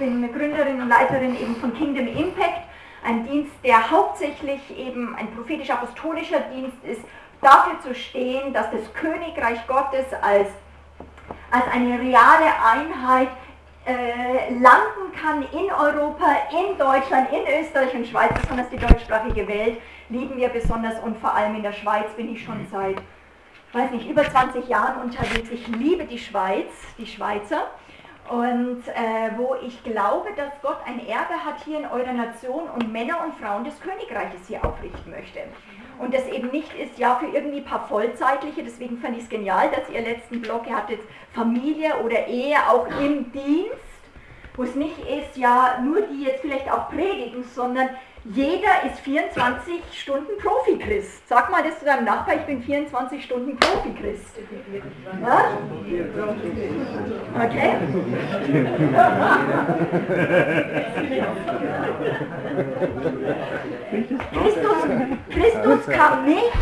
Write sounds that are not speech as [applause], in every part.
bin Gründerin und Leiterin eben von Kingdom Impact, ein Dienst, der hauptsächlich eben ein prophetisch-apostolischer Dienst ist, dafür zu stehen, dass das Königreich Gottes als, als eine reale Einheit äh, landen kann in Europa, in Deutschland, in Österreich und Schweiz, besonders die deutschsprachige Welt, lieben wir besonders und vor allem in der Schweiz bin ich schon seit, weiß nicht, über 20 Jahren unterwegs. Ich liebe die Schweiz, die Schweizer und äh, wo ich glaube, dass Gott ein Erbe hat hier in eurer Nation und Männer und Frauen des Königreiches hier aufrichten möchte. Und das eben nicht ist, ja, für irgendwie ein paar Vollzeitliche, deswegen fand ich es genial, dass ihr letzten Blog, ihr hattet Familie oder Ehe auch im Dienst, wo es nicht ist, ja, nur die jetzt vielleicht auch predigen, sondern jeder ist 24 Stunden Profi-Christ. Sag mal das zu deinem Nachbar, ich bin 24 Stunden Profi-Christ. Ja? Okay? Christus, Christus kam nicht,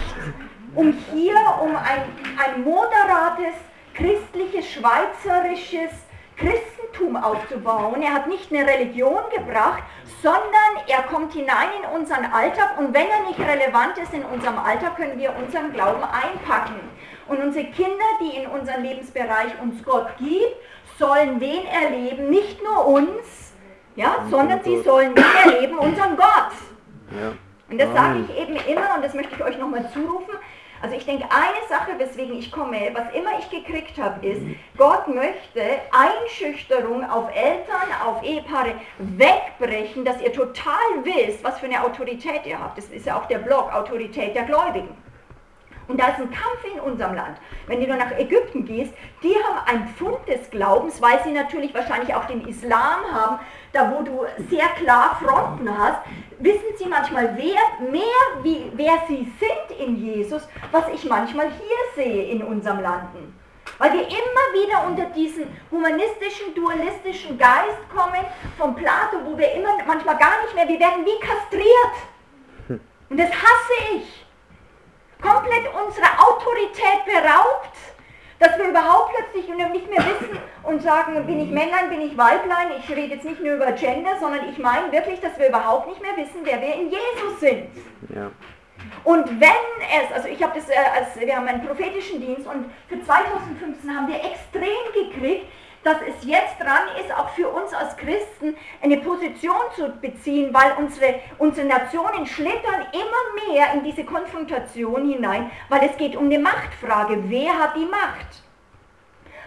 um hier, um ein, ein moderates, christliches, schweizerisches Christentum aufzubauen. Er hat nicht eine Religion gebracht, sondern er kommt hinein in unseren Alltag und wenn er nicht relevant ist in unserem Alltag, können wir unseren Glauben einpacken. Und unsere Kinder, die in unserem Lebensbereich uns Gott gibt, sollen wen erleben? Nicht nur uns, ja, sondern sie sollen wen erleben? Unseren Gott. Ja. Und das sage ich eben immer und das möchte ich euch nochmal zurufen. Also ich denke, eine Sache, weswegen ich komme, was immer ich gekriegt habe, ist, Gott möchte Einschüchterung auf Eltern, auf Ehepaare wegbrechen, dass ihr total wisst, was für eine Autorität ihr habt. Das ist ja auch der Blog Autorität der Gläubigen. Und da ist ein Kampf in unserem Land. Wenn du nur nach Ägypten gehst, die haben einen Fund des Glaubens, weil sie natürlich wahrscheinlich auch den Islam haben, da wo du sehr klar Fronten hast, wissen sie manchmal wer, mehr, wie, wer sie sind in Jesus, was ich manchmal hier sehe in unserem Landen. Weil wir immer wieder unter diesen humanistischen, dualistischen Geist kommen von Plato, wo wir immer manchmal gar nicht mehr, wir werden wie kastriert. Und das hasse ich komplett unserer Autorität beraubt, dass wir überhaupt plötzlich nicht mehr wissen und sagen, bin ich Männlein, bin ich Weiblein, ich rede jetzt nicht nur über Gender, sondern ich meine wirklich, dass wir überhaupt nicht mehr wissen, wer wir in Jesus sind. Ja. Und wenn es, also ich habe das, äh, als, wir haben einen prophetischen Dienst und für 2015 haben wir extrem gekriegt, dass es jetzt dran ist, auch für uns als Christen eine Position zu beziehen, weil unsere, unsere Nationen schlittern immer mehr in diese Konfrontation hinein, weil es geht um eine Machtfrage. Wer hat die Macht?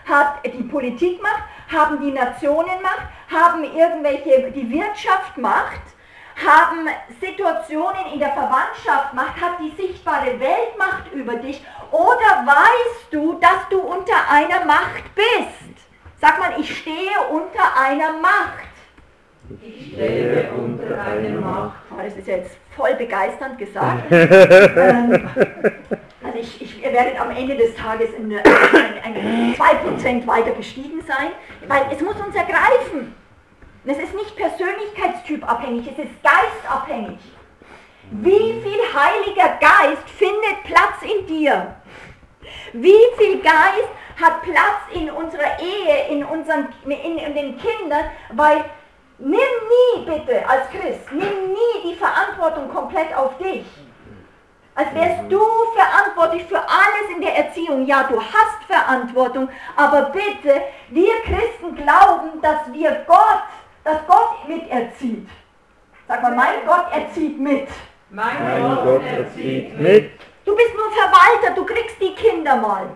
Hat die Politik Macht? Haben die Nationen Macht? Haben irgendwelche, die Wirtschaft Macht? Haben Situationen in der Verwandtschaft Macht? Hat die sichtbare Welt Macht über dich? Oder weißt du, dass du unter einer Macht bist? Sag mal, ich stehe unter einer Macht. Ich stehe unter einer Macht. Oh, das ist ja jetzt voll begeisternd gesagt. [laughs] ähm, also ich, ich werde am Ende des Tages in, ein, ein 2% weiter gestiegen sein, weil es muss uns ergreifen. Es ist nicht persönlichkeitstypabhängig, es ist geistabhängig. Wie viel Heiliger Geist findet Platz in dir? Wie viel Geist hat Platz in unserer Ehe, in, unseren, in, in den Kindern, weil nimm nie bitte als Christ, nimm nie die Verantwortung komplett auf dich. Als wärst du verantwortlich für alles in der Erziehung. Ja, du hast Verantwortung, aber bitte, wir Christen glauben, dass wir Gott, dass Gott miterzieht. Sag mal, mein Gott erzieht mit. Mein, mein Gott erzieht mit. Du bist nur Verwalter, du kriegst die Kinder mal.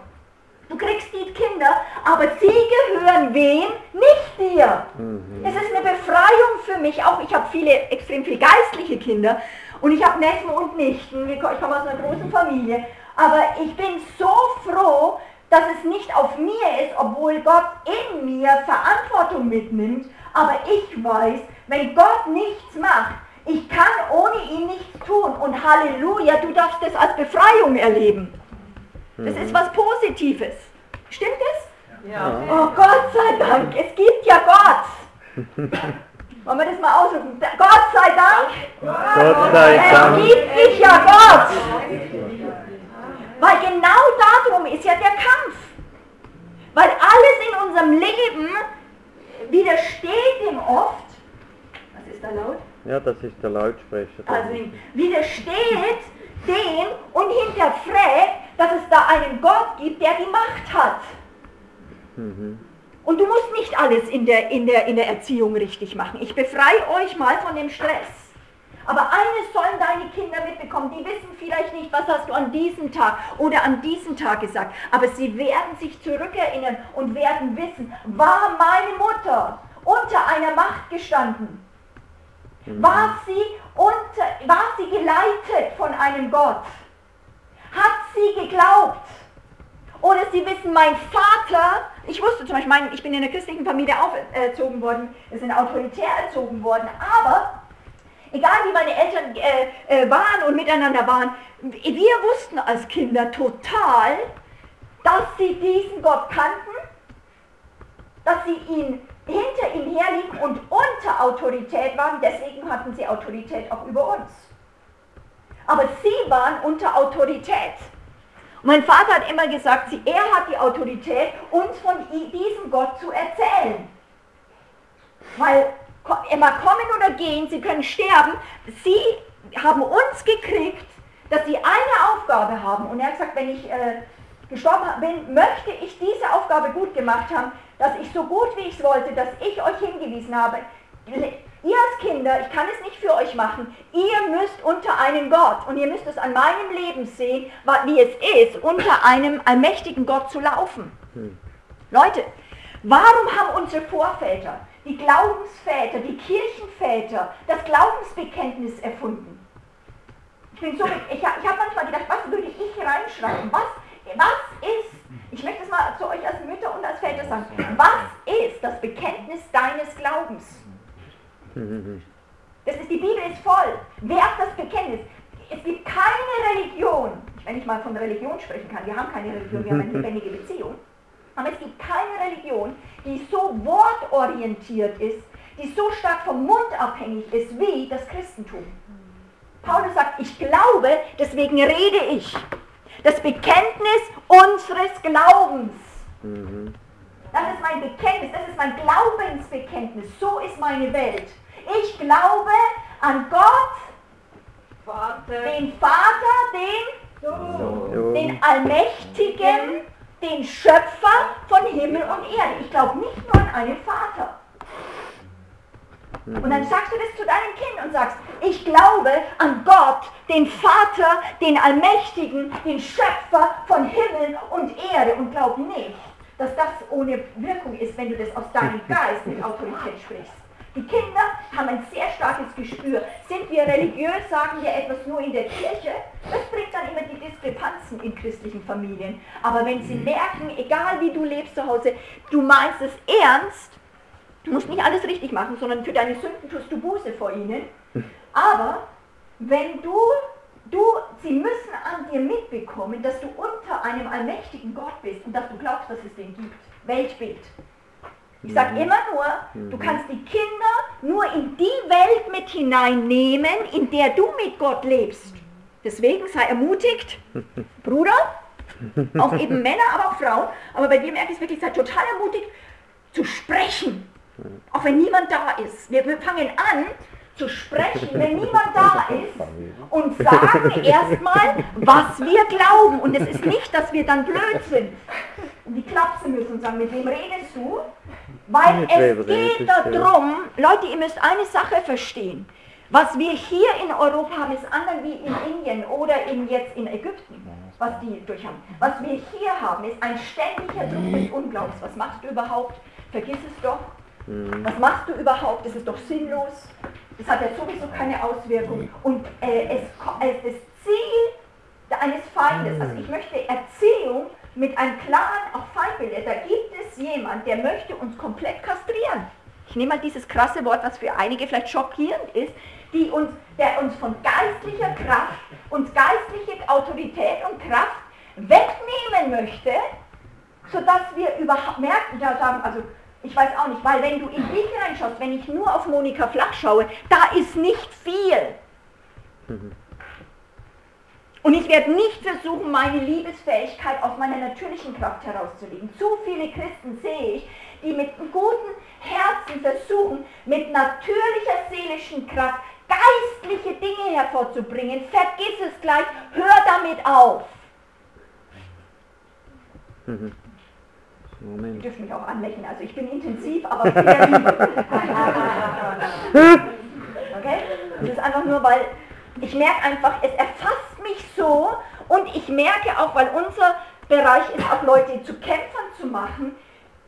Du kriegst die Kinder, aber sie gehören wem? Nicht dir. Mhm. Es ist eine Befreiung für mich. Auch ich habe viele, extrem viele geistliche Kinder und ich habe Neffen und Nichten. Ich komme aus einer großen Familie. Aber ich bin so froh, dass es nicht auf mir ist, obwohl Gott in mir Verantwortung mitnimmt. Aber ich weiß, wenn Gott nichts macht, ich kann ohne ihn nichts tun. Und Halleluja, du darfst es als Befreiung erleben. Das ist was Positives. Stimmt es? Ja. Oh Gott sei Dank, es gibt ja Gott. [laughs] Wollen wir das mal aussuchen? Gott sei Dank. Gott sei Dank. Es gibt mich ja Gott. Weil genau darum ist ja der Kampf. Weil alles in unserem Leben widersteht ihm oft, was ist da laut? Ja, das ist der Lautsprecher. Also widersteht dem und hinterfragt, dass es da einen Gott gibt, der die Macht hat. Mhm. Und du musst nicht alles in der, in, der, in der Erziehung richtig machen. Ich befreie euch mal von dem Stress. Aber eines sollen deine Kinder mitbekommen, die wissen vielleicht nicht, was hast du an diesem Tag oder an diesem Tag gesagt, aber sie werden sich zurückerinnern und werden wissen, war meine Mutter unter einer Macht gestanden? War sie, unter, war sie geleitet von einem Gott? Hat sie geglaubt? Oder sie wissen, mein Vater, ich wusste zum Beispiel, mein, ich bin in einer christlichen Familie erzogen worden, wir sind autoritär erzogen worden, aber egal wie meine Eltern äh, äh, waren und miteinander waren, wir wussten als Kinder total, dass sie diesen Gott kannten, dass sie ihn hinter ihm herliegen und unter Autorität waren, deswegen hatten sie Autorität auch über uns. Aber sie waren unter Autorität. Mein Vater hat immer gesagt, er hat die Autorität, uns von diesem Gott zu erzählen. Weil immer kommen oder gehen, sie können sterben. Sie haben uns gekriegt, dass sie eine Aufgabe haben. Und er hat gesagt, wenn ich äh, gestorben bin, möchte ich diese Aufgabe gut gemacht haben, dass ich so gut wie ich es wollte, dass ich euch hingewiesen habe, ihr als Kinder, ich kann es nicht für euch machen, ihr müsst unter einen Gott und ihr müsst es an meinem Leben sehen, wie es ist, unter einem allmächtigen Gott zu laufen. Hm. Leute, warum haben unsere Vorväter, die Glaubensväter, die Kirchenväter das Glaubensbekenntnis erfunden? Ich, bin so, ich, ich habe manchmal gedacht, was würde ich reinschreiben? Was, was ist ich möchte es mal zu euch als Mütter und als Väter sagen. Was ist das Bekenntnis deines Glaubens? Das ist, die Bibel ist voll. Wer ist das Bekenntnis? Es gibt keine Religion, wenn ich mal von Religion sprechen kann, wir haben keine Religion, wir haben eine lebendige Beziehung, aber es gibt keine Religion, die so wortorientiert ist, die so stark vom Mund abhängig ist wie das Christentum. Paulus sagt, ich glaube, deswegen rede ich das Bekenntnis unseres Glaubens. Mhm. Das ist mein Bekenntnis, das ist mein Glaubensbekenntnis. So ist meine Welt. Ich glaube an Gott, Vater. den Vater, den, den Allmächtigen, den Schöpfer von Himmel und Erde. Ich glaube nicht nur an einen Vater. Und dann sagst du das zu deinem Kind und sagst, ich glaube an Gott, den Vater, den Allmächtigen, den Schöpfer von Himmel und Erde und glaub nicht, dass das ohne Wirkung ist, wenn du das aus deinem [laughs] Geist mit Autorität sprichst. Die Kinder haben ein sehr starkes Gespür. Sind wir religiös, sagen wir etwas nur in der Kirche? Das bringt dann immer die Diskrepanzen in christlichen Familien. Aber wenn sie merken, egal wie du lebst zu Hause, du meinst es ernst, Du musst nicht alles richtig machen, sondern für deine Sünden tust du Buße vor ihnen. Aber wenn du, du, sie müssen an dir mitbekommen, dass du unter einem allmächtigen Gott bist und dass du glaubst, dass es den gibt. Weltbild. Ich sage mhm. immer nur, du mhm. kannst die Kinder nur in die Welt mit hineinnehmen, in der du mit Gott lebst. Deswegen sei ermutigt, [laughs] Bruder, auch eben Männer, aber auch Frauen, aber bei dir merke ich es wirklich, sei total ermutigt, zu sprechen auch wenn niemand da ist. Wir fangen an zu sprechen, wenn niemand da ist und sagen erstmal, was wir glauben. Und es ist nicht, dass wir dann blöd sind und die klapsen müssen und sagen, mit wem redest du? Weil es geht darum, Leute, ihr müsst eine Sache verstehen. Was wir hier in Europa haben, ist anders wie in Indien oder in, jetzt in Ägypten, was die durch haben. Was wir hier haben, ist ein ständiger Druck des Unglaubens. Was machst du überhaupt? Vergiss es doch. Mhm. Was machst du überhaupt? Das ist doch sinnlos. Das hat ja sowieso keine Auswirkung. Und äh, es, äh, das Ziel eines Feindes, also ich möchte Erziehung mit einem klaren auch Feindbild, da gibt es jemand, der möchte uns komplett kastrieren. Ich nehme mal dieses krasse Wort, was für einige vielleicht schockierend ist, die uns, der uns von geistlicher Kraft, uns geistliche Autorität und Kraft wegnehmen möchte, sodass wir überhaupt merken, ja sagen, also ich weiß auch nicht, weil wenn du in dich reinschaust, wenn ich nur auf Monika Flach schaue, da ist nicht viel. Und ich werde nicht versuchen, meine Liebesfähigkeit aus meiner natürlichen Kraft herauszulegen. Zu viele Christen sehe ich, die mit einem guten Herzen versuchen, mit natürlicher seelischen Kraft geistliche Dinge hervorzubringen. Vergiss es gleich, hör damit auf. Mhm. Moment. Ihr dürft mich auch anlächeln, also ich bin intensiv, aber [laughs] Okay? Das ist einfach nur, weil ich merke einfach, es erfasst mich so und ich merke auch, weil unser Bereich ist auch Leute zu Kämpfern zu machen,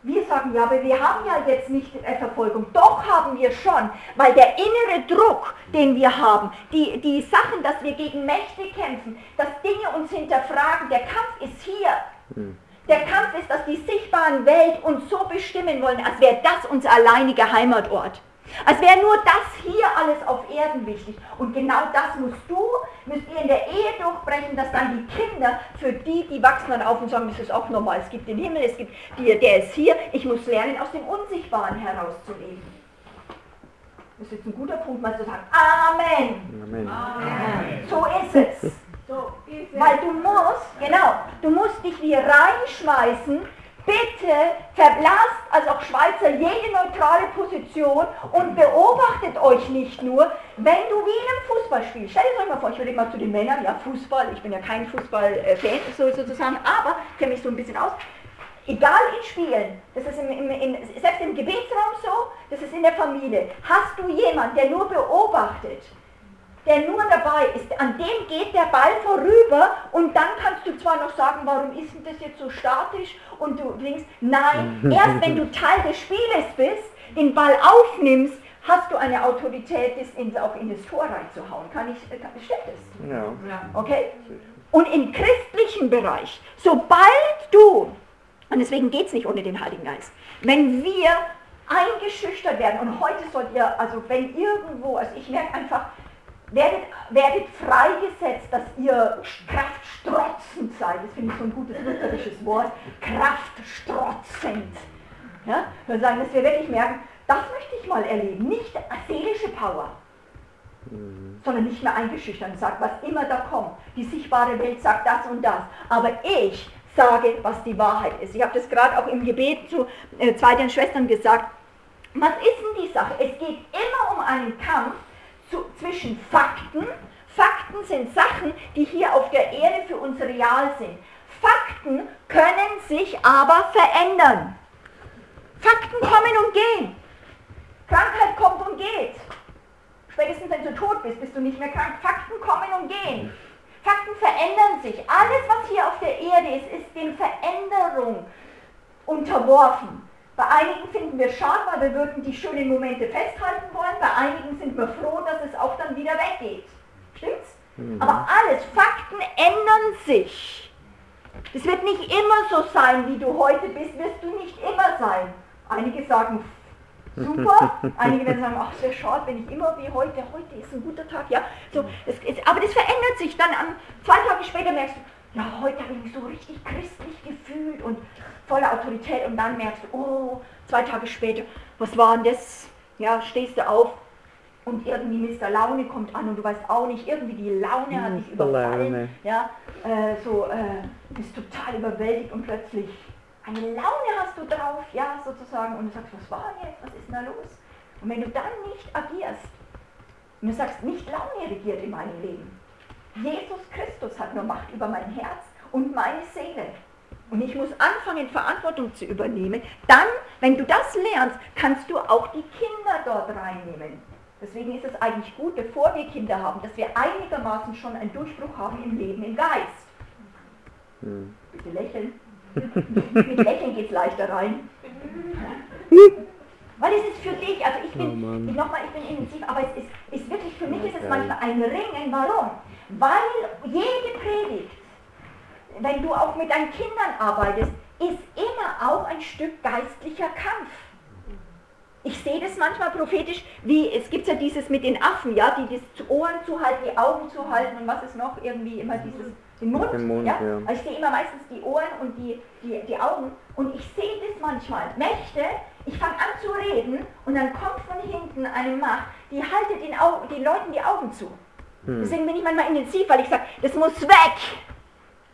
wir sagen, ja, aber wir haben ja jetzt nicht Verfolgung. Doch haben wir schon, weil der innere Druck, den wir haben, die, die Sachen, dass wir gegen Mächte kämpfen, dass Dinge uns hinterfragen, der Kampf ist hier. Hm. Der Kampf ist, dass die sichtbaren Welt uns so bestimmen wollen, als wäre das unser alleiniger Heimatort. Als wäre nur das hier alles auf Erden wichtig. Und genau das musst du, müsst ihr in der Ehe durchbrechen, dass dann die Kinder, für die, die wachsen dann auf und sagen, das ist auch normal, es gibt den Himmel, es gibt, die, der ist hier, ich muss lernen, aus dem Unsichtbaren herauszuleben. Das ist jetzt ein guter Punkt, mal zu sagen, Amen. Amen. Amen. So ist es. Weil du musst, genau, du musst dich wie reinschmeißen. Bitte verblasst als auch Schweizer jede neutrale Position und beobachtet euch nicht nur, wenn du wie in einem Fußballspiel, stellt euch mal vor, ich würde mal zu den Männern, ja Fußball, ich bin ja kein Fußballfan so, sozusagen, aber kenne mich so ein bisschen aus, egal in Spielen, das ist im, im, in, selbst im Gebetsraum so, das ist in der Familie, hast du jemanden, der nur beobachtet, der nur dabei ist, an dem geht der Ball vorüber und dann kannst du zwar noch sagen, warum ist denn das jetzt so statisch und du denkst, nein, erst wenn du Teil des Spieles bist, den Ball aufnimmst, hast du eine Autorität, das in, auch in das Tor reinzuhauen. Kann ich, kann, stimmt das? Ja. Okay? Und im christlichen Bereich, sobald du, und deswegen geht es nicht ohne den Heiligen Geist, wenn wir eingeschüchtert werden, und heute sollt ihr, also wenn irgendwo, also ich merke einfach, werdet, werdet freigesetzt, dass ihr kraftstrotzend seid. Das finde ich so ein gutes lutherisches Wort. Kraftstrotzend. Ja? Wir sagen, dass wir wirklich merken, das möchte ich mal erleben. Nicht seelische Power, mhm. sondern nicht mehr eingeschüchtert und sagt, was immer da kommt. Die sichtbare Welt sagt das und das. Aber ich sage, was die Wahrheit ist. Ich habe das gerade auch im Gebet zu äh, zweiten Schwestern gesagt. Was ist denn die Sache? Es geht immer um einen Kampf zu, zwischen Fakten. Fakten sind Sachen, die hier auf der Erde für uns real sind. Fakten können sich aber verändern. Fakten kommen und gehen. Krankheit kommt und geht. Spätestens wenn du tot bist, bist du nicht mehr krank. Fakten kommen und gehen. Fakten verändern sich. Alles, was hier auf der Erde ist, ist den Veränderungen unterworfen. Bei einigen finden wir schade, weil wir würden die schönen Momente festhalten wollen. Bei einigen sind wir froh, dass es auch dann wieder weggeht. Stimmt's? Mhm. Aber alles, Fakten ändern sich. Es wird nicht immer so sein, wie du heute bist, wirst du nicht immer sein. Einige sagen, super, [laughs] einige werden sagen, ach, sehr schade, wenn ich immer wie heute, heute ist ein guter Tag, ja. So, es, es, aber das verändert sich dann, an, zwei Tage später merkst du, ja, heute habe ich mich so richtig christlich gefühlt und voller Autorität und dann merkst du, oh, zwei Tage später, was war denn das? Ja, stehst du auf und irgendwie Mr. Laune kommt an und du weißt auch nicht, irgendwie die Laune hat dich überfallen. Ja, äh, so, äh, bist total überwältigt und plötzlich eine Laune hast du drauf, ja, sozusagen, und du sagst, was war denn jetzt, was ist denn da los? Und wenn du dann nicht agierst und du sagst, nicht Laune regiert in meinem Leben, Jesus Christus hat nur Macht über mein Herz und meine Seele und ich muss anfangen, Verantwortung zu übernehmen, dann, wenn du das lernst, kannst du auch die Kinder dort reinnehmen. Deswegen ist es eigentlich gut, bevor wir Kinder haben, dass wir einigermaßen schon einen Durchbruch haben im Leben, im Geist. Hm. Bitte lächeln. Mit Lächeln geht es leichter rein. Weil es ist für dich, also ich bin, oh nochmal, ich bin intensiv, aber es ist, ist wirklich, für mich ist es manchmal ein Ringen. Warum? Weil jede Predigt wenn du auch mit deinen Kindern arbeitest, ist immer auch ein Stück geistlicher Kampf. Ich sehe das manchmal prophetisch, wie es gibt ja dieses mit den Affen, ja, die das Ohren zu halten, die Augen zu halten und was ist noch irgendwie immer dieses den Mund, den Mund ja? ja. Also ich sehe immer meistens die Ohren und die, die, die Augen und ich sehe das manchmal. Mächte, ich fange an zu reden und dann kommt von hinten eine Macht, die haltet den, Au den Leuten die Augen zu. Hm. Deswegen bin ich manchmal intensiv, weil ich sage, das muss weg.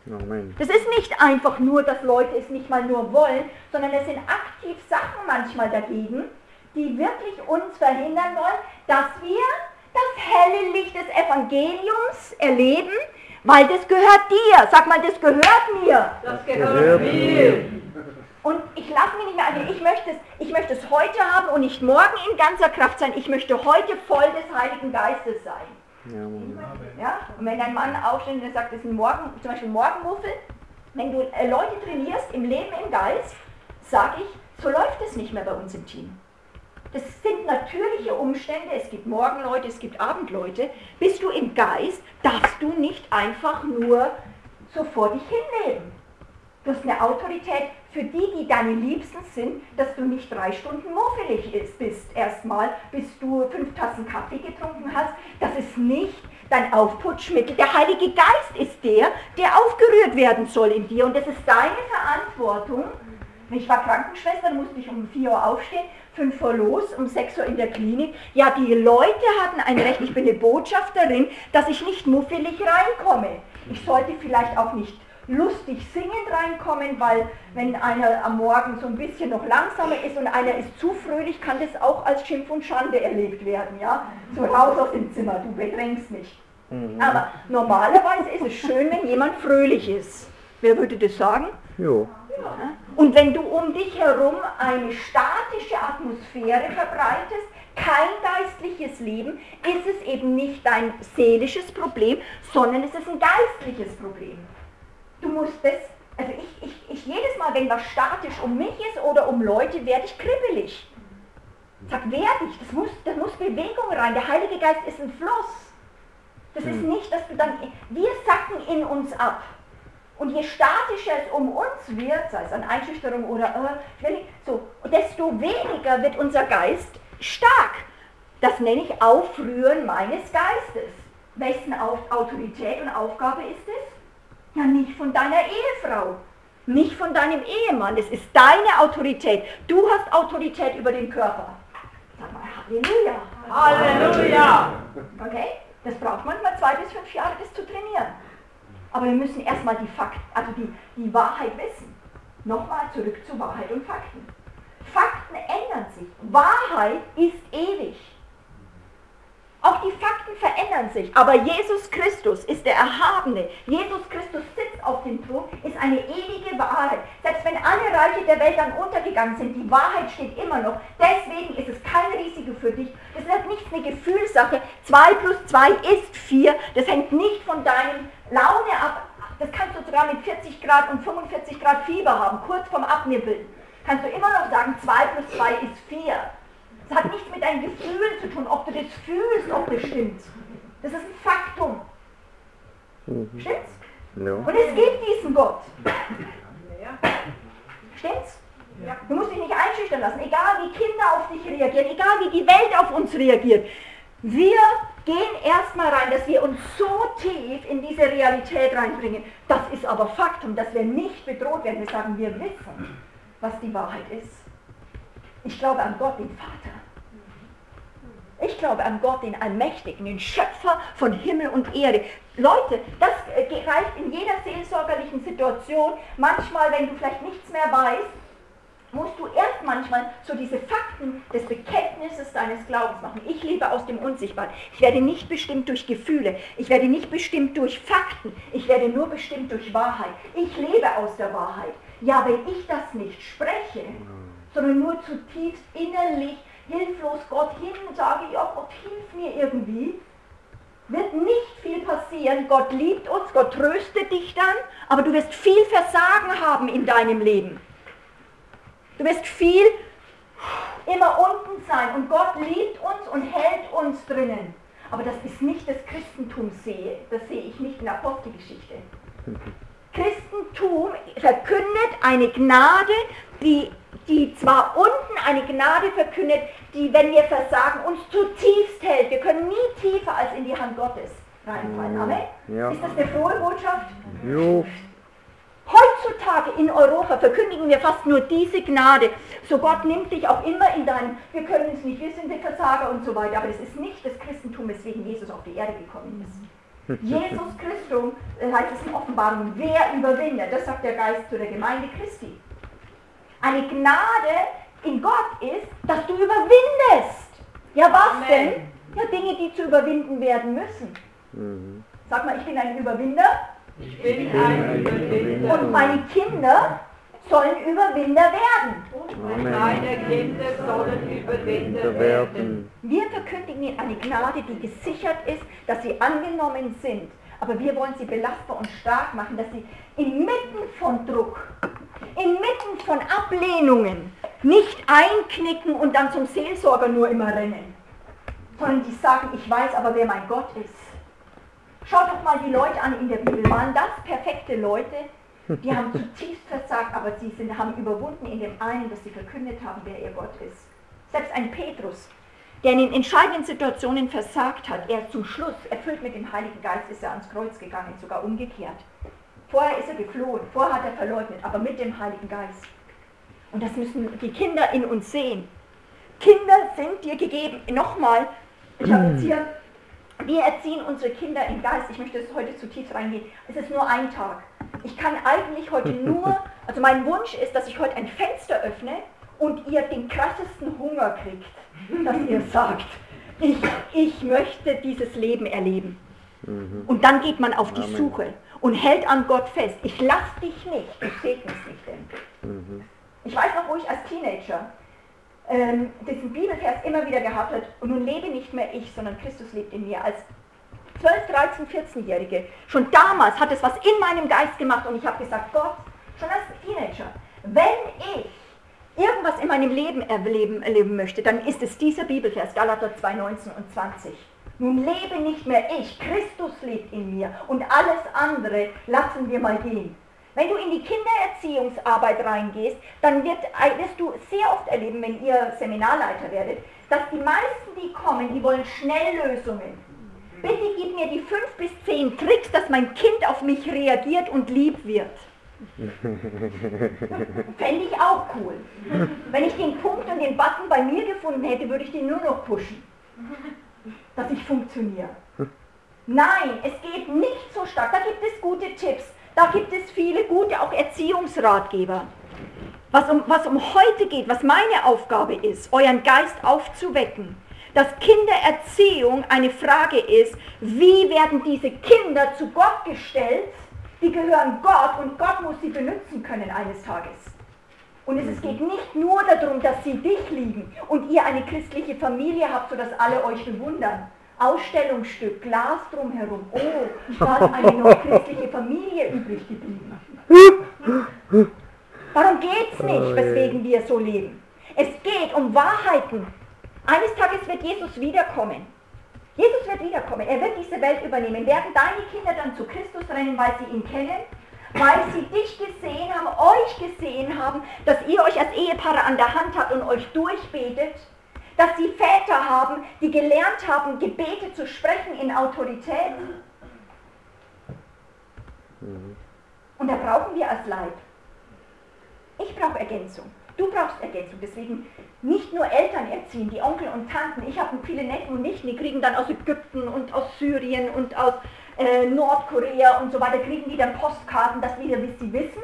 Amen. Das ist nicht einfach nur, dass Leute es nicht mal nur wollen, sondern es sind aktiv Sachen manchmal dagegen, die wirklich uns verhindern wollen, dass wir das helle Licht des Evangeliums erleben, weil das gehört dir. Sag mal, das gehört mir. Das gehört mir. Und ich lasse mich nicht mehr an. Ich möchte, es, ich möchte es heute haben und nicht morgen in ganzer Kraft sein. Ich möchte heute voll des Heiligen Geistes sein. Ja. Ja? Und wenn ein Mann aufsteht und sagt, das ist ein Morgen, zum Beispiel Morgenmuffel, wenn du äh, Leute trainierst im Leben im Geist, sage ich, so läuft es nicht mehr bei uns im Team. Das sind natürliche Umstände, es gibt Morgenleute, es gibt Abendleute. Bist du im Geist, darfst du nicht einfach nur so vor dich hinleben. Du hast eine Autorität für die, die deine Liebsten sind, dass du nicht drei Stunden muffelig ist- bist erstmal, bis du fünf Tassen Kaffee getrunken hast. Das ist nicht dein Aufputschmittel. Der Heilige Geist ist der, der aufgerührt werden soll in dir. Und das ist deine Verantwortung. Ich war Krankenschwester, musste ich um 4 Uhr aufstehen, 5 Uhr los, um 6 Uhr in der Klinik. Ja, die Leute hatten ein Recht, ich bin eine Botschafterin, dass ich nicht muffelig reinkomme. Ich sollte vielleicht auch nicht lustig singend reinkommen, weil wenn einer am Morgen so ein bisschen noch langsamer ist und einer ist zu fröhlich, kann das auch als Schimpf und Schande erlebt werden. Ja? So raus aus dem Zimmer, du bedrängst mich. Mhm. Aber normalerweise ist es schön, wenn jemand fröhlich ist. Wer würde das sagen? Jo. Und wenn du um dich herum eine statische Atmosphäre verbreitest, kein geistliches Leben, ist es eben nicht dein seelisches Problem, sondern es ist ein geistliches Problem. Du musst das, also ich, ich, ich jedes Mal, wenn was statisch um mich ist oder um Leute, werde ich kribbelig. Sag, werde ich, das muss, da muss Bewegung rein. Der Heilige Geist ist ein Fluss. Das ist nicht, dass du dann, wir sacken in uns ab. Und je statischer es um uns wird, sei es an Einschüchterung oder äh, so, desto weniger wird unser Geist stark. Das nenne ich Aufrühren meines Geistes. Wessen Au- Autorität und Aufgabe ist es? Ja, nicht von deiner Ehefrau, nicht von deinem Ehemann. Es ist deine Autorität. Du hast Autorität über den Körper. Sag mal Halleluja. Halleluja. Okay? Das braucht manchmal zwei bis fünf Jahre, das zu trainieren. Aber wir müssen erstmal die Fakten, also die, die Wahrheit wissen. Nochmal zurück zu Wahrheit und Fakten. Fakten ändern sich. Wahrheit ist ewig. Auch die Fakten verändern sich. Aber Jesus Christus ist der Erhabene. Jesus Christus sitzt auf dem Thron, ist eine ewige Wahrheit. Selbst wenn alle Reiche der Welt dann untergegangen sind, die Wahrheit steht immer noch. Deswegen ist es kein Risiko für dich. Das ist nicht eine Gefühlssache. 2 plus 2 ist 4. Das hängt nicht von deinem Laune ab. Das kannst du sogar mit 40 Grad und 45 Grad Fieber haben, kurz vorm Abnippeln. Kannst du immer noch sagen, 2 plus 2 ist 4. Das hat nichts mit deinen Gefühlen zu tun, ob du das fühlst, ob das stimmt. Das ist ein Faktum. Mhm. Stimmt's? Ja. Und es gibt diesen Gott. Stimmt's? Du musst dich nicht einschüchtern lassen, egal wie Kinder auf dich reagieren, egal wie die Welt auf uns reagiert. Wir gehen erstmal rein, dass wir uns so tief in diese Realität reinbringen. Das ist aber Faktum, dass wir nicht bedroht werden. Wir sagen, wir wissen, was die Wahrheit ist. Ich glaube an Gott, den Vater. Ich glaube an Gott, den Allmächtigen, den Schöpfer von Himmel und Erde. Leute, das äh, reicht in jeder seelsorgerlichen Situation. Manchmal, wenn du vielleicht nichts mehr weißt, musst du erst manchmal so diese Fakten des Bekenntnisses deines Glaubens machen. Ich lebe aus dem Unsichtbaren. Ich werde nicht bestimmt durch Gefühle. Ich werde nicht bestimmt durch Fakten. Ich werde nur bestimmt durch Wahrheit. Ich lebe aus der Wahrheit. Ja, wenn ich das nicht spreche, sondern nur zutiefst innerlich hilflos Gott hin und sage, ja, Gott hilf mir irgendwie, wird nicht viel passieren. Gott liebt uns, Gott tröstet dich dann, aber du wirst viel Versagen haben in deinem Leben. Du wirst viel immer unten sein und Gott liebt uns und hält uns drinnen. Aber das ist nicht das Christentum sehe, das sehe ich nicht in der Apostelgeschichte. [laughs] Christentum verkündet eine Gnade, die, die zwar unten eine Gnade verkündet, die, wenn wir versagen, uns zutiefst hält. Wir können nie tiefer als in die Hand Gottes reinfallen. Amen? Ja. Ist das eine frohe Botschaft? Jo. Heutzutage in Europa verkündigen wir fast nur diese Gnade. So Gott nimmt dich auch immer in deinem, wir können es nicht, wir sind die Versager und so weiter. Aber das ist nicht das Christentum, weswegen Jesus auf die Erde gekommen ist. [laughs] Jesus Christus, äh, heißt es in Offenbarung, wer überwindet, das sagt der Geist zu der Gemeinde Christi. Eine Gnade in Gott ist, dass du überwindest. Ja, was Amen. denn? Ja, Dinge, die zu überwinden werden müssen. Mhm. Sag mal, ich bin ein Überwinder Ich bin ein Überwinder. und meine Kinder sollen Überwinder werden. Und meine Kinder sollen Überwinder werden. Werden. Wir verkündigen ihnen eine Gnade, die gesichert ist, dass sie angenommen sind. Aber wir wollen sie belastbar und stark machen, dass sie inmitten von Druck, inmitten von Ablehnungen nicht einknicken und dann zum Seelsorger nur immer rennen, sondern die sagen, ich weiß aber, wer mein Gott ist. Schaut doch mal die Leute an in der Bibel. Waren das perfekte Leute? Die haben zutiefst versagt, aber sie sind, haben überwunden in dem einen, dass sie verkündet haben, wer ihr Gott ist. Selbst ein Petrus, der in den entscheidenden Situationen versagt hat, er zum Schluss, erfüllt mit dem Heiligen Geist, ist er ans Kreuz gegangen, sogar umgekehrt. Vorher ist er geflohen, vorher hat er verleugnet, aber mit dem Heiligen Geist. Und das müssen die Kinder in uns sehen. Kinder sind dir gegeben. Nochmal, ich habe jetzt hier, wir erziehen unsere Kinder im Geist. Ich möchte jetzt heute zu tief reingehen. Es ist nur ein Tag. Ich kann eigentlich heute [laughs] nur, also mein Wunsch ist, dass ich heute ein Fenster öffne und ihr den krassesten Hunger kriegt, dass ihr [laughs] sagt, ich, ich möchte dieses Leben erleben. Mhm. Und dann geht man auf die. Suche und hält an Gott fest. Ich lass dich nicht, du segnest mich denn. Mhm. Ich weiß noch, wo ich als Teenager ähm, diesen Bibelvers immer wieder gehabt habe, und nun lebe nicht mehr ich, sondern Christus lebt in mir. Als 12, 13, 14-Jährige, schon damals hat es was in meinem Geist gemacht und ich habe gesagt, Gott, schon als Teenager, wenn ich irgendwas in meinem Leben erleben, erleben möchte, dann ist es dieser Bibelvers, Galater 2, 19 und 20. Nun lebe nicht mehr ich, Christus lebt in mir und alles andere lassen wir mal gehen. Wenn du in die Kindererziehungsarbeit reingehst, dann wird, wirst du sehr oft erleben, wenn ihr Seminarleiter werdet, dass die meisten, die kommen, die wollen Schnelllösungen. Bitte gib mir die fünf bis zehn Tricks, dass mein Kind auf mich reagiert und lieb wird. [laughs] Fände ich auch cool. Wenn ich den Punkt und den Button bei mir gefunden hätte, würde ich den nur noch pushen, dass ich funktioniere. Nein, es geht nicht so stark. Da gibt es gute Tipps. Da gibt es viele gute, auch Erziehungsratgeber. Was um, was um heute geht, was meine Aufgabe ist, euren Geist aufzuwecken, dass Kindererziehung eine Frage ist, wie werden diese Kinder zu Gott gestellt, die gehören Gott und Gott muss sie benutzen können eines Tages. Und es geht nicht nur darum, dass sie dich lieben und ihr eine christliche Familie habt, sodass alle euch bewundern. Ausstellungsstück, Glas drumherum. Oh, da [laughs] ist eine noch christliche Familie übrig geblieben. Darum geht es nicht, weswegen wir so leben. Es geht um Wahrheiten. Eines Tages wird Jesus wiederkommen. Jesus wird wiederkommen. Er wird diese Welt übernehmen. Werden deine Kinder dann zu Christus rennen, weil sie ihn kennen? Weil sie dich gesehen haben, euch gesehen haben, dass ihr euch als Ehepaare an der Hand habt und euch durchbetet? Dass sie Väter haben, die gelernt haben, Gebete zu sprechen in Autorität? Und da brauchen wir als Leib. Ich brauche Ergänzung. Du brauchst Ergänzung. Deswegen nicht nur Eltern erziehen, die Onkel und Tanten. Ich habe viele Neffen und Nichten, die kriegen dann aus Ägypten und aus Syrien und aus äh, Nordkorea und so weiter, kriegen die dann Postkarten, dass wieder sie wissen,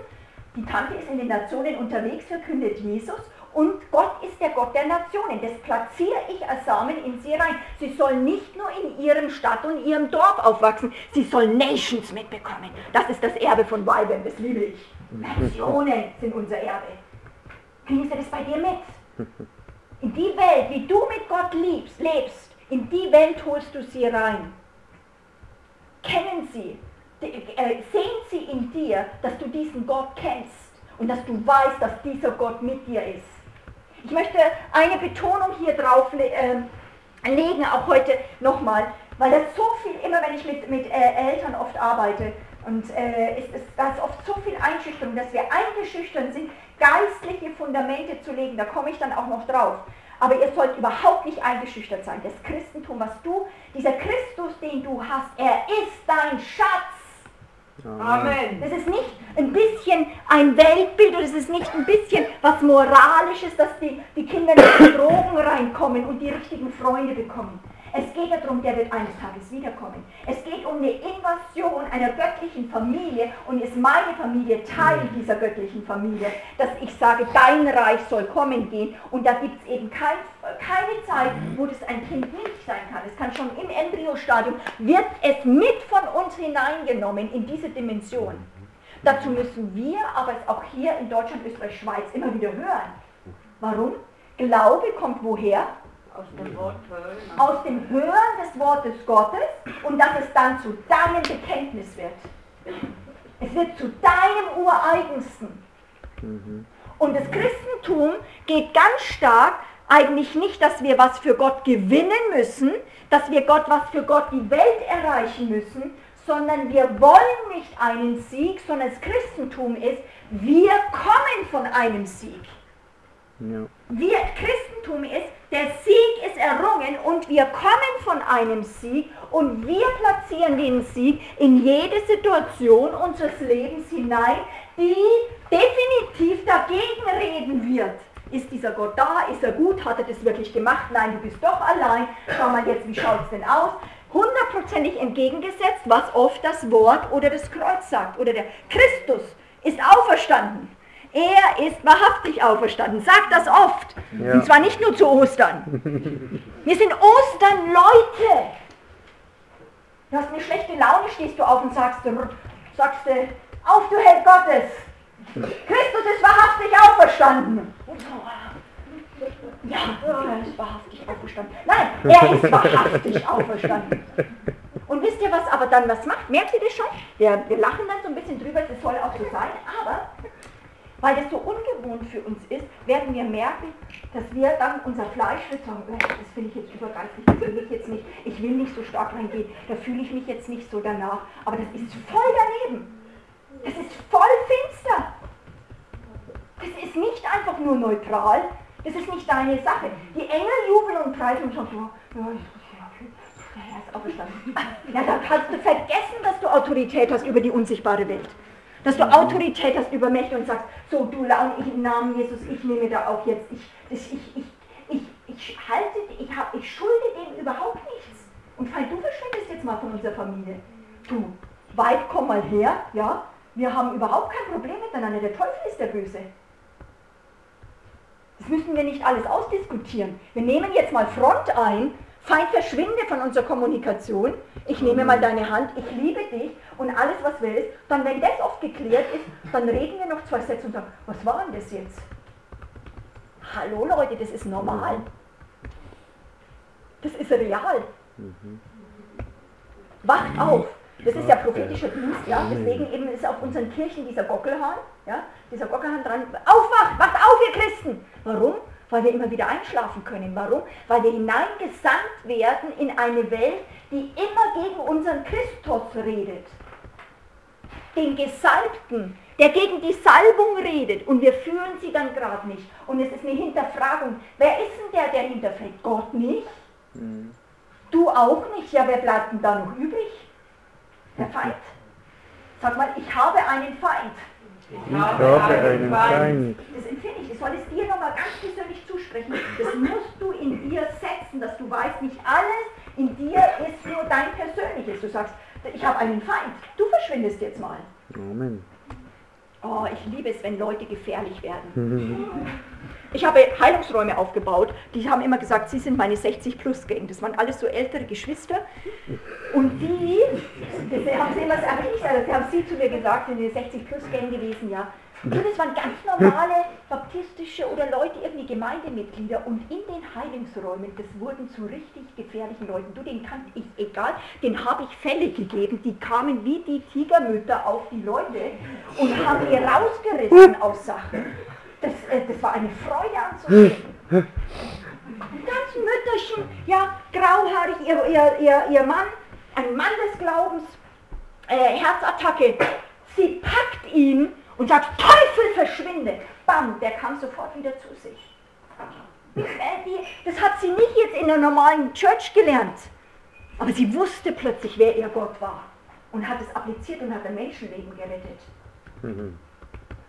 die Tante ist in den Nationen unterwegs, verkündet Jesus und Gott ist der Gott der Nationen. Das platziere ich als Samen in sie rein. Sie sollen nicht nur in ihrem Stadt und ihrem Dorf aufwachsen, sie sollen Nations mitbekommen. Das ist das Erbe von Weibern, das liebe ich. Nationen sind unser Erbe. Kriegen Sie das bei dir mit? In die Welt, wie du mit Gott liebst, lebst, in die Welt holst du sie rein. Kennen sie, äh, sehen sie in dir, dass du diesen Gott kennst und dass du weißt, dass dieser Gott mit dir ist. Ich möchte eine Betonung hier drauf le äh, legen, auch heute nochmal, weil das so viel, immer wenn ich mit, mit äh, Eltern oft arbeite, und äh, ist, da ist oft so viel Einschüchterung, dass wir eingeschüchtert sind, geistliche Fundamente zu legen. Da komme ich dann auch noch drauf. Aber ihr sollt überhaupt nicht eingeschüchtert sein. Das Christentum, was du, dieser Christus, den du hast, er ist dein Schatz. Amen. Das ist nicht ein bisschen ein Weltbild oder es ist nicht ein bisschen was Moralisches, dass die, die Kinder nicht in Drogen reinkommen und die richtigen Freunde bekommen. Es geht darum, der wird eines Tages wiederkommen. Es geht um eine Invasion einer göttlichen Familie und ist meine Familie Teil dieser göttlichen Familie, dass ich sage, dein Reich soll kommen gehen und da gibt es eben kein, keine Zeit, wo das ein Kind nicht sein kann. Es kann schon im Embryostadium, wird es mit von uns hineingenommen in diese Dimension. Dazu müssen wir aber es auch hier in Deutschland, Österreich, Schweiz immer wieder hören. Warum? Glaube kommt woher? Aus dem Wort hören. aus dem Hören des Wortes Gottes und dass es dann zu deinem Bekenntnis wird. Es wird zu deinem Ureigensten. Mhm. Und das Christentum geht ganz stark eigentlich nicht, dass wir was für Gott gewinnen müssen, dass wir Gott was für Gott die Welt erreichen müssen, sondern wir wollen nicht einen Sieg, sondern das Christentum ist, wir kommen von einem Sieg. Ja. Wir, Christentum ist, der Sieg ist errungen und wir kommen von einem Sieg und wir platzieren den Sieg in jede Situation unseres Lebens hinein, die definitiv dagegen reden wird. Ist dieser Gott da? Ist er gut? Hat er das wirklich gemacht? Nein, du bist doch allein. Schau mal jetzt, wie schaut es denn aus? Hundertprozentig entgegengesetzt, was oft das Wort oder das Kreuz sagt. Oder der Christus ist auferstanden. Er ist wahrhaftig auferstanden. Sagt das oft. Ja. Und zwar nicht nur zu Ostern. [laughs] Wir sind Ostern-Leute. Du hast eine schlechte Laune, stehst du auf und sagst, sagst du, auf du Held Gottes. Christus ist wahrhaftig auferstanden. Ja, er ist wahrhaftig auferstanden. Nein, er ist wahrhaftig auferstanden. Und wisst ihr, was aber dann was macht? Merkt ihr das schon? Wir, wir lachen dann so ein bisschen drüber, das soll auch so sein, aber weil das so ungewohnt für uns ist, werden wir merken, dass wir dann unser Fleisch wird sagen, "Äh, das finde ich jetzt übergeistlich, das will ich jetzt nicht, ich will nicht so stark reingehen, da fühle ich mich jetzt nicht so danach. Aber das ist voll daneben. Das ist voll finster. Das ist nicht einfach nur neutral, das ist nicht deine Sache. Die Engel jubeln und preisen und sagen, ja, ja, der Herr ist auferstanden. [laughs] Ja, dann kannst du vergessen, dass du Autorität hast über die unsichtbare Welt. Dass du Autorität hast über Mächte und sagst, so du Laun, ich im Namen Jesus, ich nehme da auch jetzt, ich, ich, ich, ich, ich halte, ich, hab, ich schulde dem überhaupt nichts. Und Fall, du verschwindest jetzt mal von unserer Familie. Du, weit komm mal her, ja, wir haben überhaupt kein Problem miteinander, der Teufel ist der Böse. Das müssen wir nicht alles ausdiskutieren. Wir nehmen jetzt mal Front ein, Feind verschwinde von unserer Kommunikation, ich nehme mal deine Hand, ich liebe dich und alles was will ist, dann wenn das oft geklärt ist, dann reden wir noch zwei Sätze und sagen, was war denn das jetzt? Hallo Leute, das ist normal. Das ist real. Wacht auf. Das ist ja prophetischer Dienst, ja. Deswegen eben ist auf unseren Kirchen dieser Gockelhahn, ja, dieser Gockelhahn dran. Aufwacht, wacht auf, ihr Christen! Warum? Weil wir immer wieder einschlafen können. Warum? Weil wir hineingesandt werden in eine Welt, die immer gegen unseren Christus redet. Den Gesalbten, der gegen die Salbung redet und wir fühlen sie dann gerade nicht. Und es ist eine Hinterfragung. Wer ist denn der, der hinterfragt? Gott nicht? Du auch nicht? Ja, wer bleibt denn da noch übrig? Der Feind. Sag mal, ich habe einen Feind. Ich habe einen Feind. Das empfehle ich. Ich soll es dir nochmal ganz persönlich zusprechen. Das musst du in dir setzen, dass du weißt, nicht alles in dir ist nur dein Persönliches. Du sagst, ich habe einen Feind. Du verschwindest jetzt mal. Amen. Oh, ich liebe es, wenn Leute gefährlich werden. [laughs] Ich habe Heilungsräume aufgebaut, die haben immer gesagt, sie sind meine 60-Plus-Gang. Das waren alles so ältere Geschwister. Und die, das haben sie immer, aber ich sage, das haben sie zu mir gesagt, sind eine 60-Plus-Gang gewesen, ja. Und das waren ganz normale baptistische oder Leute, irgendwie Gemeindemitglieder. Und in den Heilungsräumen, das wurden zu richtig gefährlichen Leuten. Du, den kannte ich, egal, den habe ich Fälle gegeben, die kamen wie die Tigermütter auf die Leute und haben die rausgerissen aus Sachen. Das, äh, das war eine Freude anzusehen. Ganz Mütterchen, ja, grauhaarig, ihr, ihr, ihr, ihr Mann, ein Mann des Glaubens, äh, Herzattacke. Sie packt ihn und sagt, Teufel, verschwinde. Bam, der kam sofort wieder zu sich. Die- Das hat sie nicht jetzt in der normalen Church gelernt. Aber sie wusste plötzlich, wer ihr Gott war. und hat es appliziert und hat ein Menschenleben gerettet. Mhm.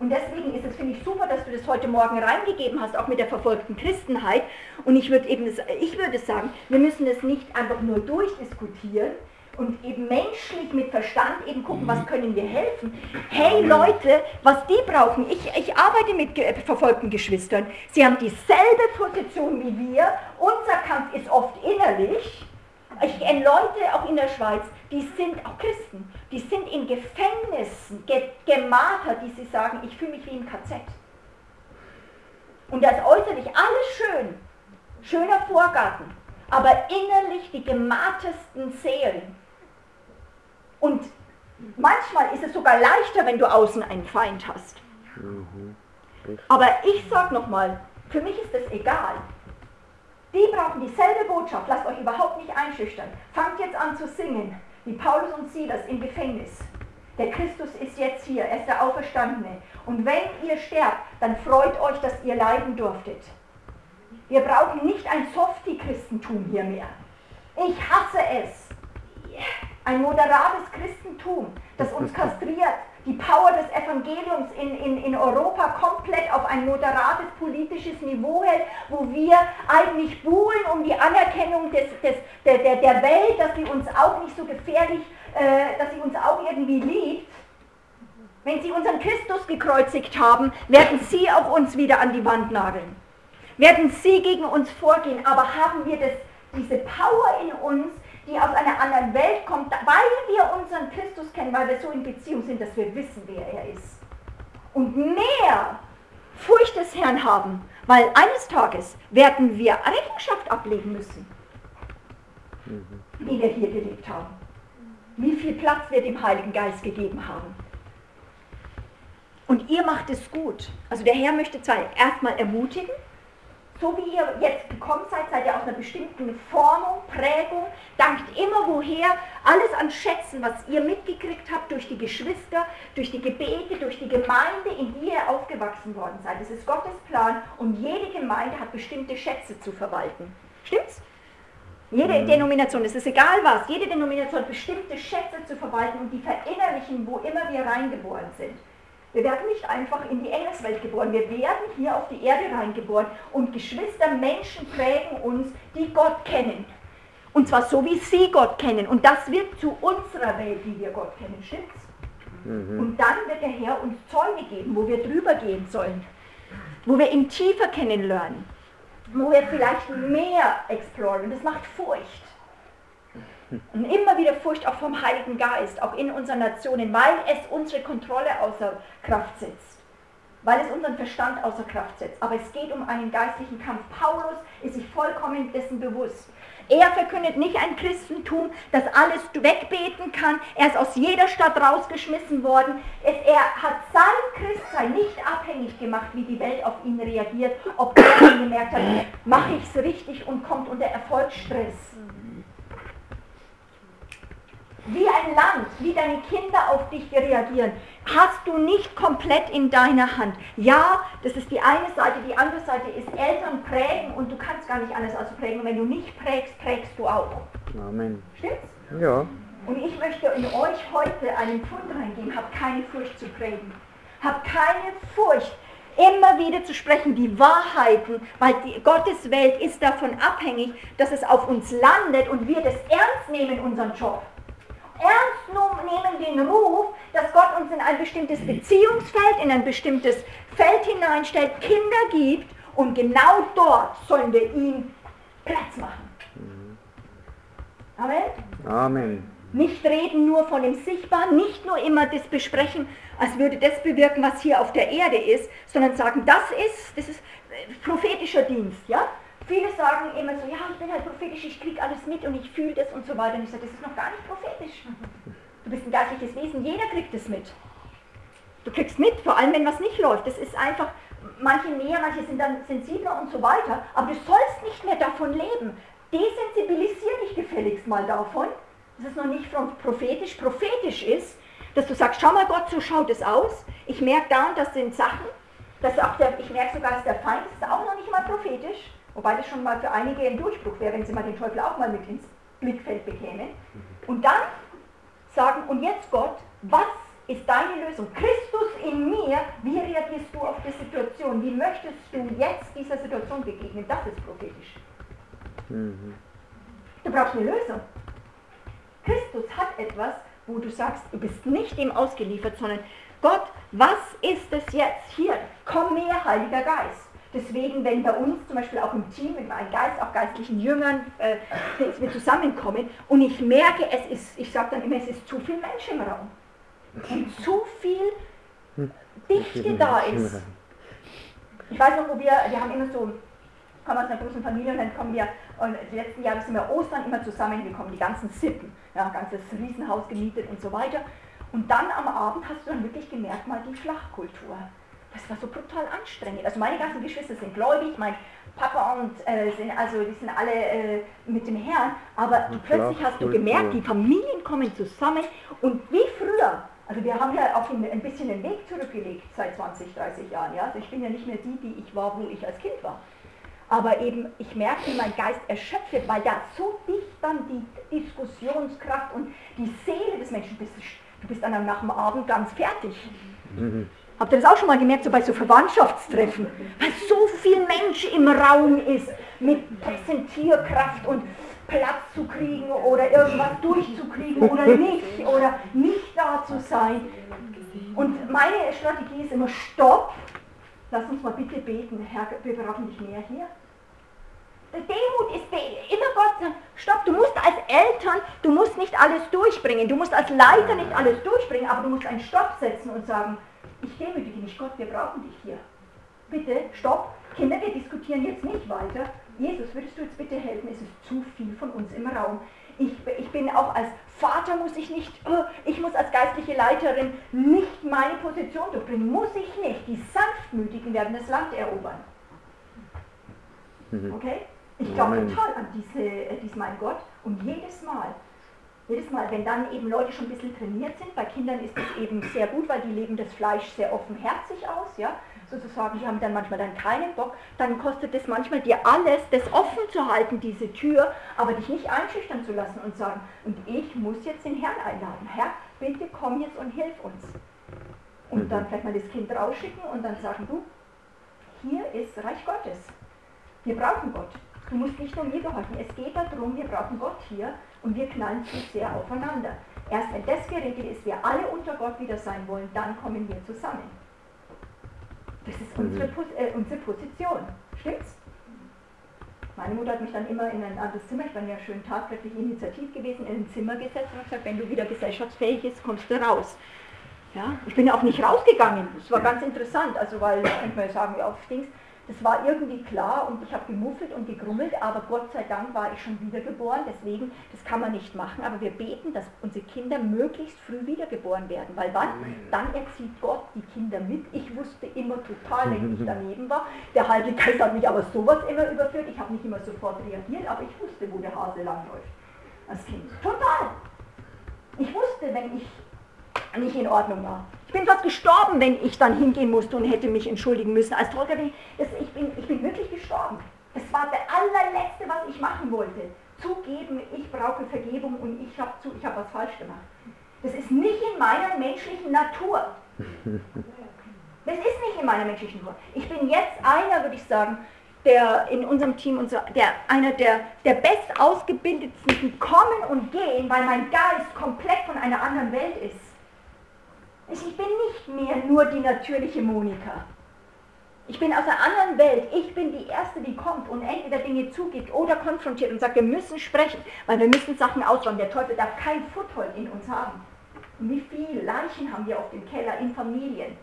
Und deswegen ist es, finde ich, super, dass du das heute Morgen reingegeben hast, auch mit der verfolgten Christenheit. Und ich würde eben, ich würde sagen, wir müssen es nicht einfach nur durchdiskutieren und eben menschlich mit Verstand eben gucken, was können wir helfen. Hey Leute, was die brauchen, ich, ich arbeite mit verfolgten Geschwistern, sie haben dieselbe Position wie wir, unser Kampf ist oft innerlich. Ich kenne Leute auch in der Schweiz, die sind auch Christen, die sind in Gefängnissen ge gemartert, die sie sagen, ich fühle mich wie im KZ. Und das äußerlich alles schön, schöner Vorgarten, aber innerlich die gemartesten Seelen. Und manchmal ist es sogar leichter, wenn du außen einen Feind hast. Mhm. Aber ich sage nochmal, für mich ist es egal. Die brauchen dieselbe Botschaft. Lasst euch überhaupt nicht einschüchtern. Fangt jetzt an zu singen, wie Paulus und Silas im Gefängnis. Der Christus ist jetzt hier, er ist der Auferstandene. Und wenn ihr sterbt, dann freut euch, dass ihr leiden durftet. Wir brauchen nicht ein Softie-Christentum hier mehr. Ich hasse es. Ein moderates Christentum, das uns [laughs] kastriert, die Power des Evangeliums in, in, in Europa komplett auf ein moderates politisches Niveau hält, wo wir eigentlich buhlen um die Anerkennung des, des, der, der, der Welt, dass sie uns auch nicht so gefährlich, äh, dass sie uns auch irgendwie liebt. Wenn sie unseren Christus gekreuzigt haben, werden sie auch uns wieder an die Wand nageln. Werden sie gegen uns vorgehen, aber haben wir das, diese Power in uns, die aus einer anderen Welt kommt, weil wir unseren Christus kennen, weil wir so in Beziehung sind, dass wir wissen, wer er ist. Und mehr Furcht des Herrn haben, weil eines Tages werden wir Rechenschaft ablegen müssen, wie wir hier gelebt haben. Wie viel Platz wir dem Heiligen Geist gegeben haben. Und ihr macht es gut. Also der Herr möchte zwar erstmal ermutigen, so wie ihr jetzt gekommen seid, seid ihr aus einer bestimmten Formung, Prägung, dankt immer woher, alles an Schätzen, was ihr mitgekriegt habt durch die Geschwister, durch die Gebete, durch die Gemeinde, in die ihr aufgewachsen worden seid. Das ist Gottes Plan und jede Gemeinde hat bestimmte Schätze zu verwalten. Stimmt's? Jede mhm. Denomination, es ist egal was, jede Denomination hat bestimmte Schätze zu verwalten und die verinnerlichen, wo immer wir reingeboren sind. Wir werden nicht einfach in die Engelswelt geboren, wir werden hier auf die Erde reingeboren und Geschwister, Menschen prägen uns, die Gott kennen. Und zwar so, wie sie Gott kennen. Und das wird zu unserer Welt, wie wir Gott kennen, stimmt's? Mhm. Und dann wird der Herr uns Zäume geben, wo wir drüber gehen sollen, wo wir ihn tiefer kennenlernen, wo wir vielleicht mehr exploren. Und das macht Furcht. Und immer wieder Furcht auch vom Heiligen Geist, auch in unseren Nationen, weil es unsere Kontrolle außer Kraft setzt. Weil es unseren Verstand außer Kraft setzt. Aber es geht um einen geistlichen Kampf. Paulus ist sich vollkommen dessen bewusst. Er verkündet nicht ein Christentum, das alles wegbeten kann. Er ist aus jeder Stadt rausgeschmissen worden. Er hat sein Christsein nicht abhängig gemacht, wie die Welt auf ihn reagiert, ob er gemerkt hat, mache ich es richtig und kommt unter Erfolgsstress wie ein Land, wie deine Kinder auf dich reagieren, hast du nicht komplett in deiner Hand. Ja, das ist die eine Seite, die andere Seite ist Eltern prägen und du kannst gar nicht anders als prägen. Und wenn du nicht prägst, prägst du auch. Amen. Stimmt's? Ja. Und ich möchte in euch heute einen Pfund reingeben, habt keine Furcht zu prägen. Habt keine Furcht, immer wieder zu sprechen, die Wahrheiten, weil die Gottes Welt ist davon abhängig, dass es auf uns landet und wir das ernst nehmen, unseren Job ernst nehmen den Ruf, dass Gott uns in ein bestimmtes Beziehungsfeld, in ein bestimmtes Feld hineinstellt, Kinder gibt und genau dort sollen wir ihm Platz machen. Amen? Amen. Nicht reden nur von dem Sichtbaren, nicht nur immer das besprechen, als würde das bewirken, was hier auf der Erde ist, sondern sagen, das ist, das ist äh, prophetischer Dienst, ja? Viele sagen immer so, ja, ich bin halt prophetisch, ich kriege alles mit und ich fühle das und so weiter. Und ich sage, das ist noch gar nicht prophetisch. Du bist ein geistliches Wesen, jeder kriegt es mit. Du kriegst mit, vor allem wenn was nicht läuft. Das ist einfach, manche mehr, manche sind dann sensibler und so weiter. Aber du sollst nicht mehr davon leben. Desensibilisier dich gefälligst mal davon, dass es noch nicht prophetisch, prophetisch ist, dass du sagst, schau mal Gott, so schaut es aus. Ich merke da und das sind Sachen. Dass auch der, ich merke sogar, dass der Feind ist auch noch nicht mal prophetisch. Wobei das schon mal für einige ein Durchbruch wäre, wenn sie mal den Teufel auch mal mit ins Blickfeld bekämen. Und dann sagen, und jetzt Gott, was ist deine Lösung? Christus in mir, wie reagierst du auf die Situation? Wie möchtest du jetzt dieser Situation begegnen? Das ist prophetisch. Mhm. Du brauchst eine Lösung. Christus hat etwas, wo du sagst, du bist nicht dem ausgeliefert, sondern Gott, was ist es jetzt hier? Komm mehr, Heiliger Geist. Deswegen, wenn bei uns zum Beispiel auch im Team, mit meinem Geist, auch geistlichen Jüngern, äh, wir zusammenkommen und ich merke, es ist, ich sage dann immer, es ist zu viel Mensch im Raum. Und zu viel Dichte da ist. Ich weiß noch, wo wir, wir haben immer so, kommen aus einer großen Familie und dann kommen wir, und die letzten Jahre sind wir Ostern immer zusammengekommen, die ganzen Sippen, ja, ganzes Riesenhaus gemietet und so weiter. Und dann am Abend hast du dann wirklich gemerkt, mal die Flachkultur das war so brutal anstrengend. Also meine ganzen Geschwister sind gläubig, mein Papa und äh, sind, also die sind alle äh, mit dem Herrn, aber und plötzlich hast du gemerkt, die Familien kommen zusammen und wie früher, also wir haben ja auch ein bisschen den Weg zurückgelegt seit 20, 30 Jahren, ja, also ich bin ja nicht mehr die, die ich war, wo ich als Kind war. Aber eben, ich merke, mein Geist erschöpft, weil da so dicht dann die Diskussionskraft und die Seele des Menschen bist. Du bist dann nach dem Abend ganz fertig. Mhm. Habt ihr das auch schon mal gemerkt, so bei so Verwandtschaftstreffen? Weil so viel Mensch im Raum ist mit Präsentierkraft und Platz zu kriegen oder irgendwas durchzukriegen oder [laughs] nicht oder nicht da zu sein. Und meine Strategie ist immer Stopp. Lass uns mal bitte beten, Herr, wir brauchen dich mehr hier. Demut ist immer Gott sagen, stopp, du musst als Eltern, du musst nicht alles durchbringen, du musst als Leiter nicht alles durchbringen, aber du musst einen Stopp setzen und sagen, ich demütige mich, Gott, wir brauchen dich hier. Bitte, stopp. Kinder, wir diskutieren jetzt nicht weiter. Jesus, würdest du jetzt bitte helfen? Es ist zu viel von uns im Raum. Ich, ich bin auch als Vater muss ich nicht, oh, ich muss als geistliche Leiterin nicht meine Position durchbringen. Muss ich nicht. Die Sanftmütigen werden das Land erobern. Mhm. Okay? Ich glaube total an diese, äh, dies mein Gott. Und jedes Mal, jedes Mal, wenn dann eben Leute schon ein bisschen trainiert sind, bei Kindern ist es eben sehr gut, weil die leben das Fleisch sehr offenherzig aus, ja, sozusagen, die haben dann manchmal dann keinen Bock, dann kostet es manchmal dir alles, das offen zu halten, diese Tür, aber dich nicht einschüchtern zu lassen und sagen, und ich muss jetzt den Herrn einladen, Herr, bitte komm jetzt und hilf uns. Und dann vielleicht mal das Kind rausschicken und dann sagen, du, hier ist Reich Gottes. Wir brauchen Gott. Du musst nicht nur mir gehorchen. Es geht darum, wir brauchen Gott hier und wir knallen zu sehr aufeinander. Erst wenn das geregelt ist, wir alle unter Gott wieder sein wollen, dann kommen wir zusammen. Das ist unsere, mhm. äh, unsere Position. Stimmt's? Meine Mutter hat mich dann immer in ein anderes Zimmer, ich war ja schön tatkräftig initiativ gewesen, in ein Zimmer gesetzt und gesagt, wenn du wieder gesellschaftsfähig bist, kommst du raus. Ja, ich bin ja auch nicht rausgegangen. Das war ganz interessant, also weil, könnte man ja sagen, ja, auf Dings, das war irgendwie klar und ich habe gemuffelt und gegrummelt, aber Gott sei Dank war ich schon wiedergeboren, deswegen, das kann man nicht machen, aber wir beten, dass unsere Kinder möglichst früh wiedergeboren werden, weil was? Dann erzieht Gott die Kinder mit. Ich wusste immer total, wenn ich [laughs] daneben war. Der Heilige Geist hat mich aber sowas immer überführt, ich habe nicht immer sofort reagiert, aber ich wusste, wo der Hase langläuft als Kind. Total. Ich wusste, wenn ich nicht in Ordnung war. Ich bin fast gestorben, wenn ich dann hingehen musste und hätte mich entschuldigen müssen. Als Tolga, ich bin, ich bin wirklich gestorben. Das war der allerletzte, was ich machen wollte. Zugeben, ich brauche Vergebung und ich habe hab was falsch gemacht. Das ist nicht in meiner menschlichen Natur. [laughs] Das ist nicht in meiner menschlichen Natur. Ich bin jetzt einer, würde ich sagen, der in unserem Team, unser, der, einer der, der best ausgebildetsten, die kommen und gehen, weil mein Geist komplett von einer anderen Welt ist. Ich bin nicht mehr nur die natürliche Monika. Ich bin aus einer anderen Welt. Ich bin die Erste, die kommt und entweder Dinge zugibt oder konfrontiert und sagt, wir müssen sprechen, weil wir müssen Sachen ausräumen. Der Teufel darf kein Foothold in uns haben. Und wie viele Leichen haben wir auf dem Keller in Familien?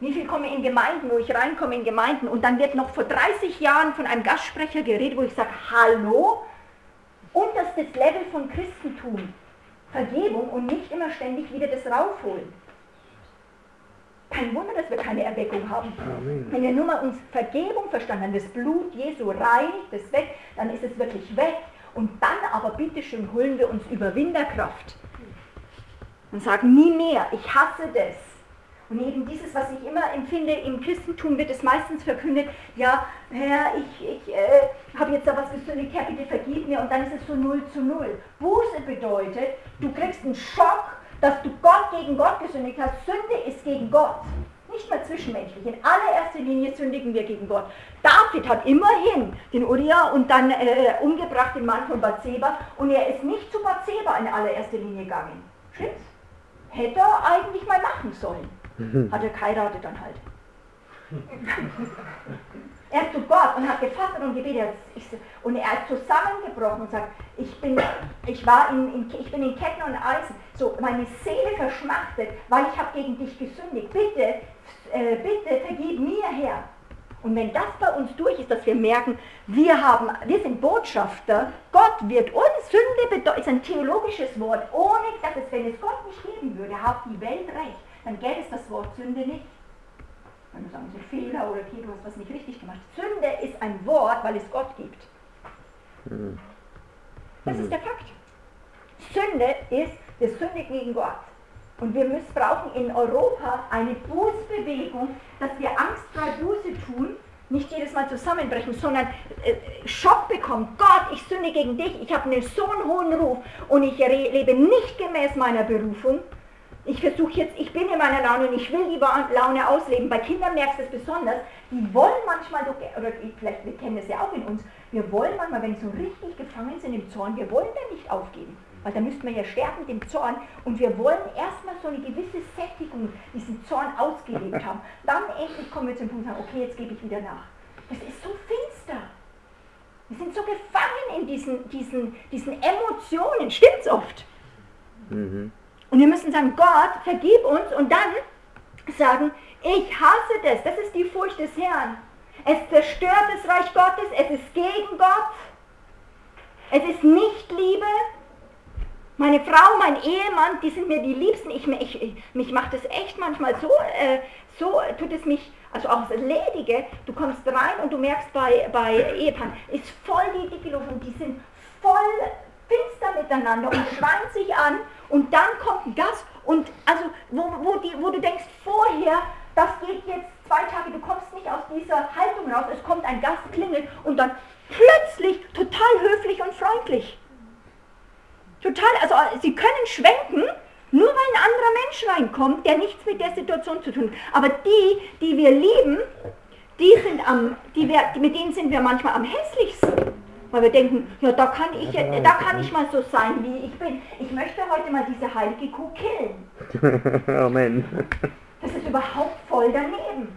Wie viel kommen in Gemeinden, wo ich reinkomme in Gemeinden und dann wird noch vor 30 Jahren von einem Gastsprecher geredet, wo ich sage, hallo, unterstes Level von Christentum. Vergebung und nicht immer ständig wieder das raufholen. Kein Wunder, dass wir keine Erweckung haben. Amen. Wenn wir nur mal uns Vergebung verstanden haben, das Blut Jesu reinigt es weg, dann ist es wirklich weg. Und dann aber bitteschön holen wir uns Überwinderkraft und sagen nie mehr, ich hasse das. Und eben dieses, was ich immer empfinde, im Christentum wird es meistens verkündet, ja, Herr, ich, ich äh, habe jetzt da was gesündigt, Herr, bitte vergib mir, und dann ist es so 0 zu 0. Buße bedeutet, du kriegst einen Schock, dass du Gott gegen Gott gesündigt hast. Sünde ist gegen Gott. Nicht mehr zwischenmenschlich. In allererster Linie sündigen wir gegen Gott. David hat immerhin den Uriah und dann äh, umgebracht den Mann von Bathseba und er ist nicht zu Bathseba in allererster Linie gegangen. Stimmt's? Hätte er eigentlich mal machen sollen. Hat er geheiratet dann halt. [laughs] er ist zu Gott und hat gefastet und gebetet. Und er ist zusammengebrochen und sagt, ich bin, ich war in, in, ich bin in Ketten und Eisen. So, meine Seele verschmachtet, weil ich habe gegen dich gesündigt. Bitte, äh, bitte vergib mir, Herr. Und wenn das bei uns durch ist, dass wir merken, wir, haben, wir sind Botschafter, Gott wird uns, Sünde ist ein theologisches Wort, ohne dass es, wenn es Gott nicht geben würde, hat die Welt recht, dann gäbe es das Wort Sünde nicht. Wenn wir sagen, Fehler oder okay, du hast was nicht richtig gemacht. Sünde ist ein Wort, weil es Gott gibt. Das ist der Fakt. Sünde ist, wir sündigen gegen Gott. Und wir müssen, brauchen in Europa eine Bußbewegung, dass wir angstfrei Buße tun, nicht jedes Mal zusammenbrechen, sondern äh, Schock bekommen. Gott, ich sünde gegen dich, ich habe einen so einen hohen Ruf und ich lebe nicht gemäß meiner Berufung. Ich versuche jetzt, ich bin in meiner Laune und ich will die Laune ausleben. Bei Kindern merkst du es besonders, die wollen manchmal, oder vielleicht, wir kennen es ja auch in uns, wir wollen manchmal, wenn sie so richtig gefangen sind im Zorn, wir wollen dann nicht aufgeben. Weil da müssten wir ja sterben, dem Zorn. Und wir wollen erstmal so eine gewisse Sättigung, diesen Zorn ausgelebt haben. Dann endlich kommen wir zum Punkt und sagen, okay, jetzt gebe ich wieder nach. Das ist so finster. Wir sind so gefangen in diesen, diesen, diesen Emotionen. Stimmt's oft? Mhm. Und wir müssen sagen, Gott, vergib uns und dann sagen, ich hasse das. Das ist die Furcht des Herrn. Es zerstört das Reich Gottes, es ist gegen Gott. Es ist nicht Liebe, meine Frau, mein Ehemann, die sind mir die Liebsten. Ich, ich, mich macht es echt manchmal so, äh, so tut es mich, also auch das Ledige, du kommst rein und du merkst bei, bei Ehepaaren, ist voll die dicke Luft und die sind voll miteinander und schreien sich an und dann kommt ein Gast und also wo, wo, die, wo du denkst vorher, das geht jetzt zwei Tage, du kommst nicht aus dieser Haltung raus, es kommt ein Gast, klingelt und dann plötzlich total höflich und freundlich. Total, also sie können schwenken, nur weil ein anderer Mensch reinkommt, der nichts mit der Situation zu tun hat. Aber die, die wir lieben, die sind am, die wir, mit denen sind wir manchmal am hässlichsten. Weil wir denken, ja, da kann ich, da kann ich mal so sein, wie ich bin. Ich möchte heute mal diese heilige Kuh killen. [laughs] Amen. Das ist überhaupt voll daneben.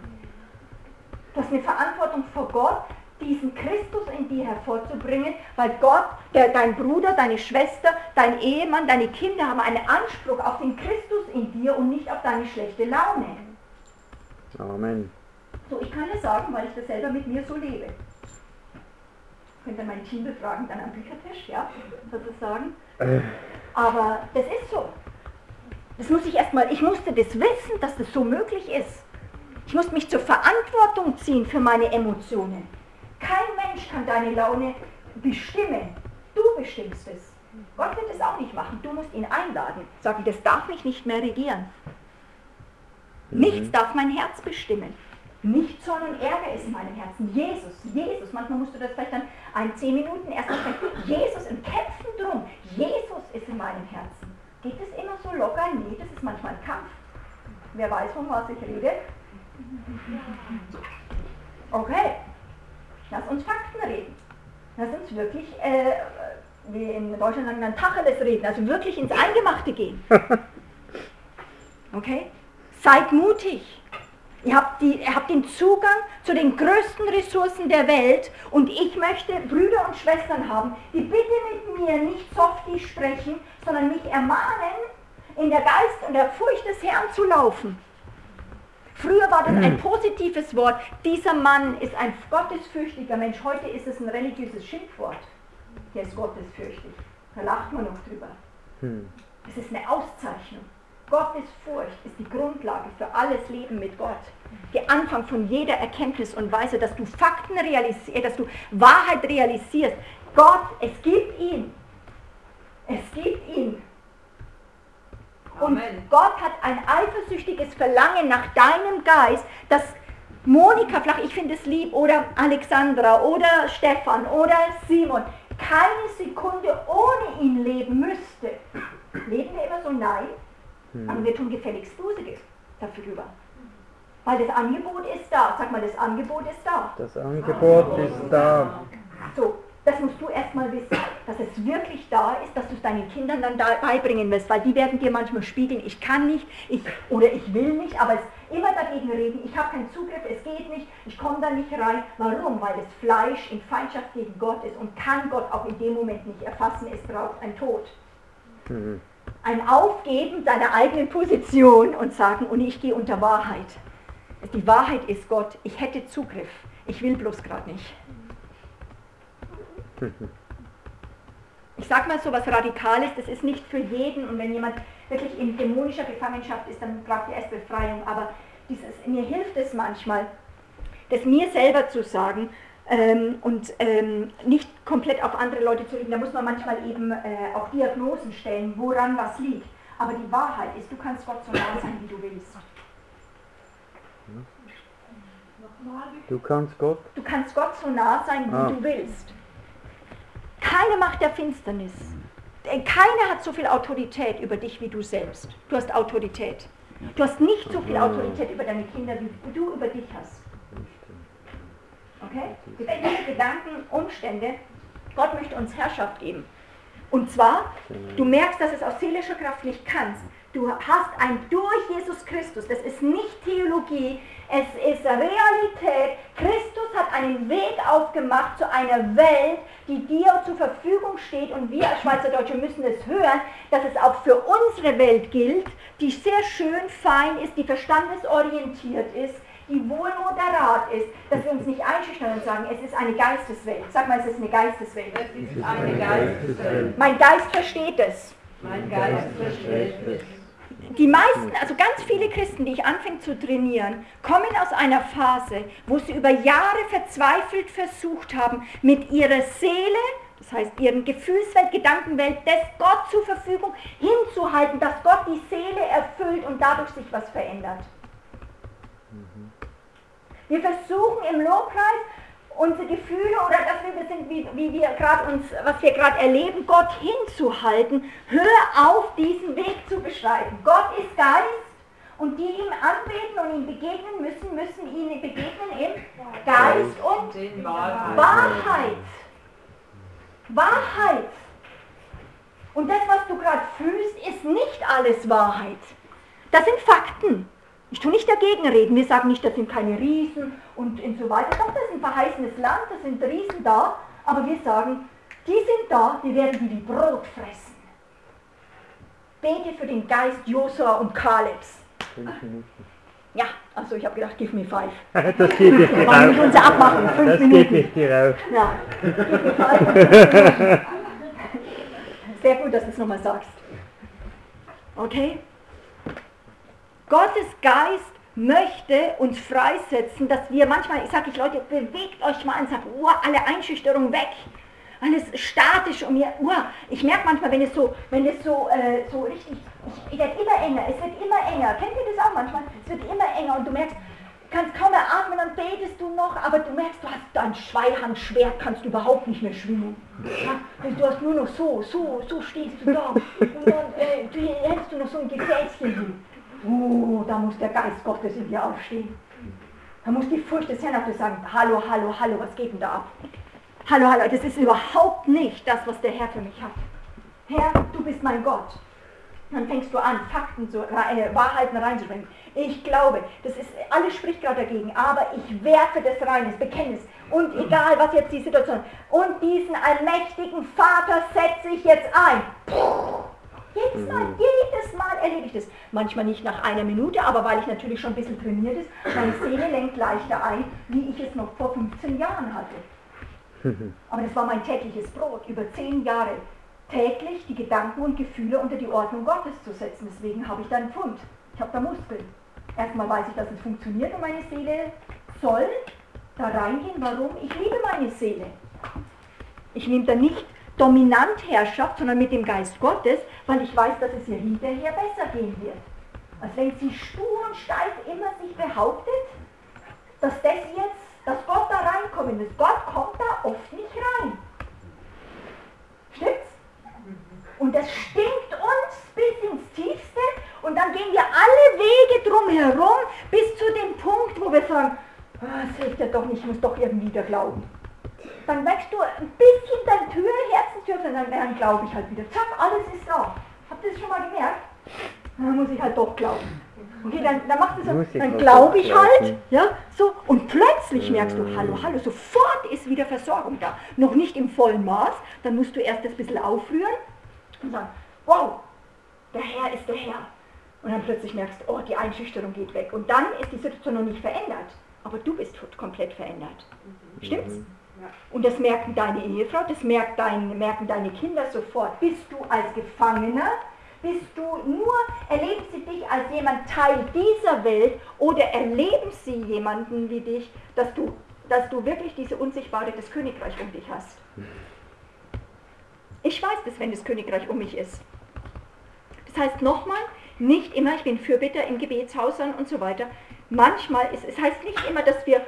Du hast eine Verantwortung vor Gott, diesen Christus in dir hervorzubringen, weil Gott, der, dein Bruder, deine Schwester, dein Ehemann, deine Kinder haben einen Anspruch auf den Christus in dir und nicht auf deine schlechte Laune. Amen. So, ich kann es sagen, weil ich das selber mit mir so lebe. Könnt ihr mein Team befragen, dann am Büchertisch, ja, [laughs] sozusagen. Äh. Aber das ist so. Das muss ich erstmal, ich musste das wissen, dass das so möglich ist. Ich muss mich zur Verantwortung ziehen für meine Emotionen. Kein Mensch kann deine Laune bestimmen. Du bestimmst es. Gott wird es auch nicht machen. Du musst ihn einladen. Sagen, das darf mich nicht mehr regieren. Mhm. Nichts darf mein Herz bestimmen. Nicht Zorn und Ärger ist in meinem Herzen. Jesus, Jesus. Manchmal musst du das vielleicht dann ein zehn Minuten erstmal sagen. Jesus im Kämpfen drum. Jesus ist in meinem Herzen. Geht es immer so locker? Nee, das ist manchmal ein Kampf. Wer weiß, von was ich rede? Okay. Lass uns Fakten reden. Lass uns wirklich, äh, wie in Deutschland sagen, dann Tacheles reden, also wirklich ins Eingemachte gehen. [laughs] Okay? Seid mutig. Ihr habt, die, ihr habt den Zugang zu den größten Ressourcen der Welt und ich möchte Brüder und Schwestern haben, die bitte mit mir nicht softy sprechen, sondern mich ermahnen, in der Geist und der Furcht des Herrn zu laufen. Früher war das ein positives Wort. Dieser Mann ist ein gottesfürchtiger Mensch. Heute ist es ein religiöses Schimpfwort. Der ist gottesfürchtig. Da lacht man noch drüber. Hm. Das ist eine Auszeichnung. Gottesfurcht ist die Grundlage für alles Leben mit Gott. Der Anfang von jeder Erkenntnis und Weise, dass du Fakten realisierst, dass du Wahrheit realisierst. Gott, es gibt ihn. Es gibt ihn. Und Und Gott hat ein eifersüchtiges Verlangen nach deinem Geist, dass Monika Flach, ich finde es lieb, oder Alexandra oder Stefan oder Simon, keine Sekunde ohne ihn leben müsste. Leben wir immer so? Nein. Hm. Aber wir tun gefälligst Buße dafür. Weil das Angebot ist da. Sag mal, das Angebot ist da. Das Angebot ist da. So, das musst du erstmal wissen, dass es wirklich da ist, dass du es deinen Kindern dann beibringen wirst, weil die werden dir manchmal spiegeln, ich kann nicht, ich, oder ich will nicht, aber es immer dagegen reden, ich habe keinen Zugriff, es geht nicht, ich komme da nicht rein. Warum? Weil das Fleisch in Feindschaft gegen Gott ist und kann Gott auch in dem Moment nicht erfassen, es braucht ein Tod. Mhm. Ein Aufgeben seiner eigenen Position und sagen, und ich gehe unter Wahrheit. Die Wahrheit ist Gott, ich hätte Zugriff, ich will bloß gerade nicht. [laughs] Ich sage mal so was Radikales, das ist nicht für jeden und wenn jemand wirklich in dämonischer Gefangenschaft ist, dann braucht er erst Befreiung. Aber dieses, mir hilft es manchmal, das mir selber zu sagen ähm, und ähm, nicht komplett auf andere Leute zu legen. Da muss man manchmal eben äh, auch Diagnosen stellen, woran was liegt. Aber die Wahrheit ist, du kannst Gott so nah sein, wie du willst. Du kannst Gott? Du kannst Gott so nah sein, wie ah. du willst. Keine Macht der Finsternis. Keiner hat so viel Autorität über dich wie du selbst. Du hast Autorität. Du hast nicht so viel Autorität über deine Kinder, wie du über dich hast. Okay? Gefühle, Gedanken, Umstände. Gott möchte uns Herrschaft geben. Und zwar, du merkst, dass es aus seelischer Kraft nicht kannst. Du hast ein durch Jesus Christus. Das ist nicht Theologie, es ist Realität. Christus hat einen Weg aufgemacht zu einer Welt, die dir zur Verfügung steht. Und wir als Schweizerdeutsche müssen es hören, dass es auch für unsere Welt gilt, die sehr schön fein ist, die verstandesorientiert ist, die wohl moderat ist, dass wir uns nicht einschüchtern und sagen, es ist eine Geisteswelt. Sag mal, es ist eine Geisteswelt. Es ist eine Geisteswelt. Mein Geist versteht es. Mein Geist versteht es die meisten, also ganz viele Christen, die ich anfange zu trainieren, kommen aus einer Phase, wo sie über Jahre verzweifelt versucht haben, mit ihrer Seele, das heißt ihren Gefühlswelt, Gedankenwelt, des Gott zur Verfügung hinzuhalten, dass Gott die Seele erfüllt und dadurch sich was verändert. Wir versuchen im Lobpreis unsere Gefühle oder dass wir sind, wie, wie wir gerade uns, was wir gerade erleben, Gott hinzuhalten. Hör auf, diesen Weg zu beschreiten. Gott ist Geist und die ihm anbeten und ihm begegnen müssen, müssen ihm begegnen im Geist und Wahrheit. Wahrheit. Und das, was du gerade fühlst, ist nicht alles Wahrheit. Das sind Fakten. Ich tue nicht dagegen reden. Wir sagen nicht, das sind keine Riesen und, und so weiter. Doch, das ist ein verheißenes Land, das sind Riesen da. Aber wir sagen, die sind da, die werden die wie Brot fressen. Bete für den Geist Josua und Kalebs. Ja, also ich habe gedacht, give me five. [laughs] das geht nicht dir raus. unser Abmachen, fünf das Minuten. geht nicht dir raus. Ja. [laughs] Sehr gut, dass du es nochmal sagst. Okay? Gottes Geist möchte uns freisetzen, dass wir manchmal, ich sage ich Leute, bewegt euch mal und sagt, oh, alle Einschüchterung weg. Alles statisch um mir. Oh, ich merke manchmal, wenn es so, wenn es so, äh, so richtig, ich, ich werde immer enger, es wird immer enger. Kennt ihr das auch manchmal? Es wird immer enger und du merkst, kannst kaum mehr atmen, dann betest du noch, aber du merkst, du hast dein Schweihandschwert, kannst du überhaupt nicht mehr schwingen. Ja? Du hast nur noch so, so, so stehst du da. Und dann äh, du, hältst du noch so ein Gefäßchen hin. Oh, da muss der Geist Gottes in dir aufstehen. Da muss die Furcht des Herrn auf dir sagen, hallo, hallo, hallo, was geht denn da ab? Hallo, hallo, das ist überhaupt nicht das, was der Herr für mich hat. Herr, du bist mein Gott. Dann fängst du an, Fakten, zu, äh, Wahrheiten reinzubringen. Ich glaube, das ist, alles spricht gerade dagegen, aber ich werfe das rein, das Bekenntnis. Und egal, was jetzt die Situation Und diesen allmächtigen Vater setze ich jetzt ein. Puh. Jedes Mal, mhm. jedes Mal erlebe ich das. Manchmal nicht nach einer Minute, aber weil ich natürlich schon ein bisschen trainiert ist, meine Seele lenkt leichter ein, wie ich es noch vor 15 Jahren hatte. [laughs] Aber das war mein tägliches Brot, über 10 Jahre täglich die Gedanken und Gefühle unter die Ordnung Gottes zu setzen. Deswegen habe ich da einen Pfund. Ich habe da Muskeln. Erstmal weiß ich, dass es funktioniert und meine Seele soll da reingehen. Warum? Ich liebe meine Seele. Ich nehme da nicht Dominantherrschaft, sondern mit dem Geist Gottes, weil ich weiß, dass es ihr hinterher besser gehen wird. Als wenn sie stur und steif immer sich behauptet, dass das jetzt, dass Gott da reinkommt. Und Gott kommt da oft nicht rein. Stimmt's? Und das stinkt uns bis ins Tiefste und dann gehen wir alle Wege drumherum bis zu dem Punkt, wo wir sagen, ah, es hilft ja doch nicht, ich muss doch irgendwie wieder glauben. Dann wächst du ein bisschen deine Tür, Herzenstür, und dann, glaube ich halt wieder. Zack, alles ist da. Habt ihr das schon mal gemerkt? Dann muss ich halt doch glauben. Okay, dann, dann machst du so, dann glaube ich halt, ja, so, und plötzlich merkst du, hallo, hallo, sofort ist wieder Versorgung da. Noch nicht im vollen Maß, dann musst du erst das bisschen aufrühren und sagen, wow, der Herr ist der Herr. Und dann plötzlich merkst du, oh, die Einschüchterung geht weg. Und dann ist die Situation noch nicht verändert, aber du bist komplett verändert. Stimmt's? Und das merken deine Ehefrau, das merkt dein, merken deine Kinder sofort. Bist du als Gefangener bist du nur, erleben sie dich als jemand Teil dieser Welt oder erleben sie jemanden wie dich, dass du, dass du wirklich diese unsichtbare des Königreich um dich hast? Ich weiß das, wenn das Königreich um mich ist. Das heißt nochmal, nicht immer, ich bin Fürbitter im Gebetshausen und so weiter. Manchmal, ist, es heißt nicht immer, dass wir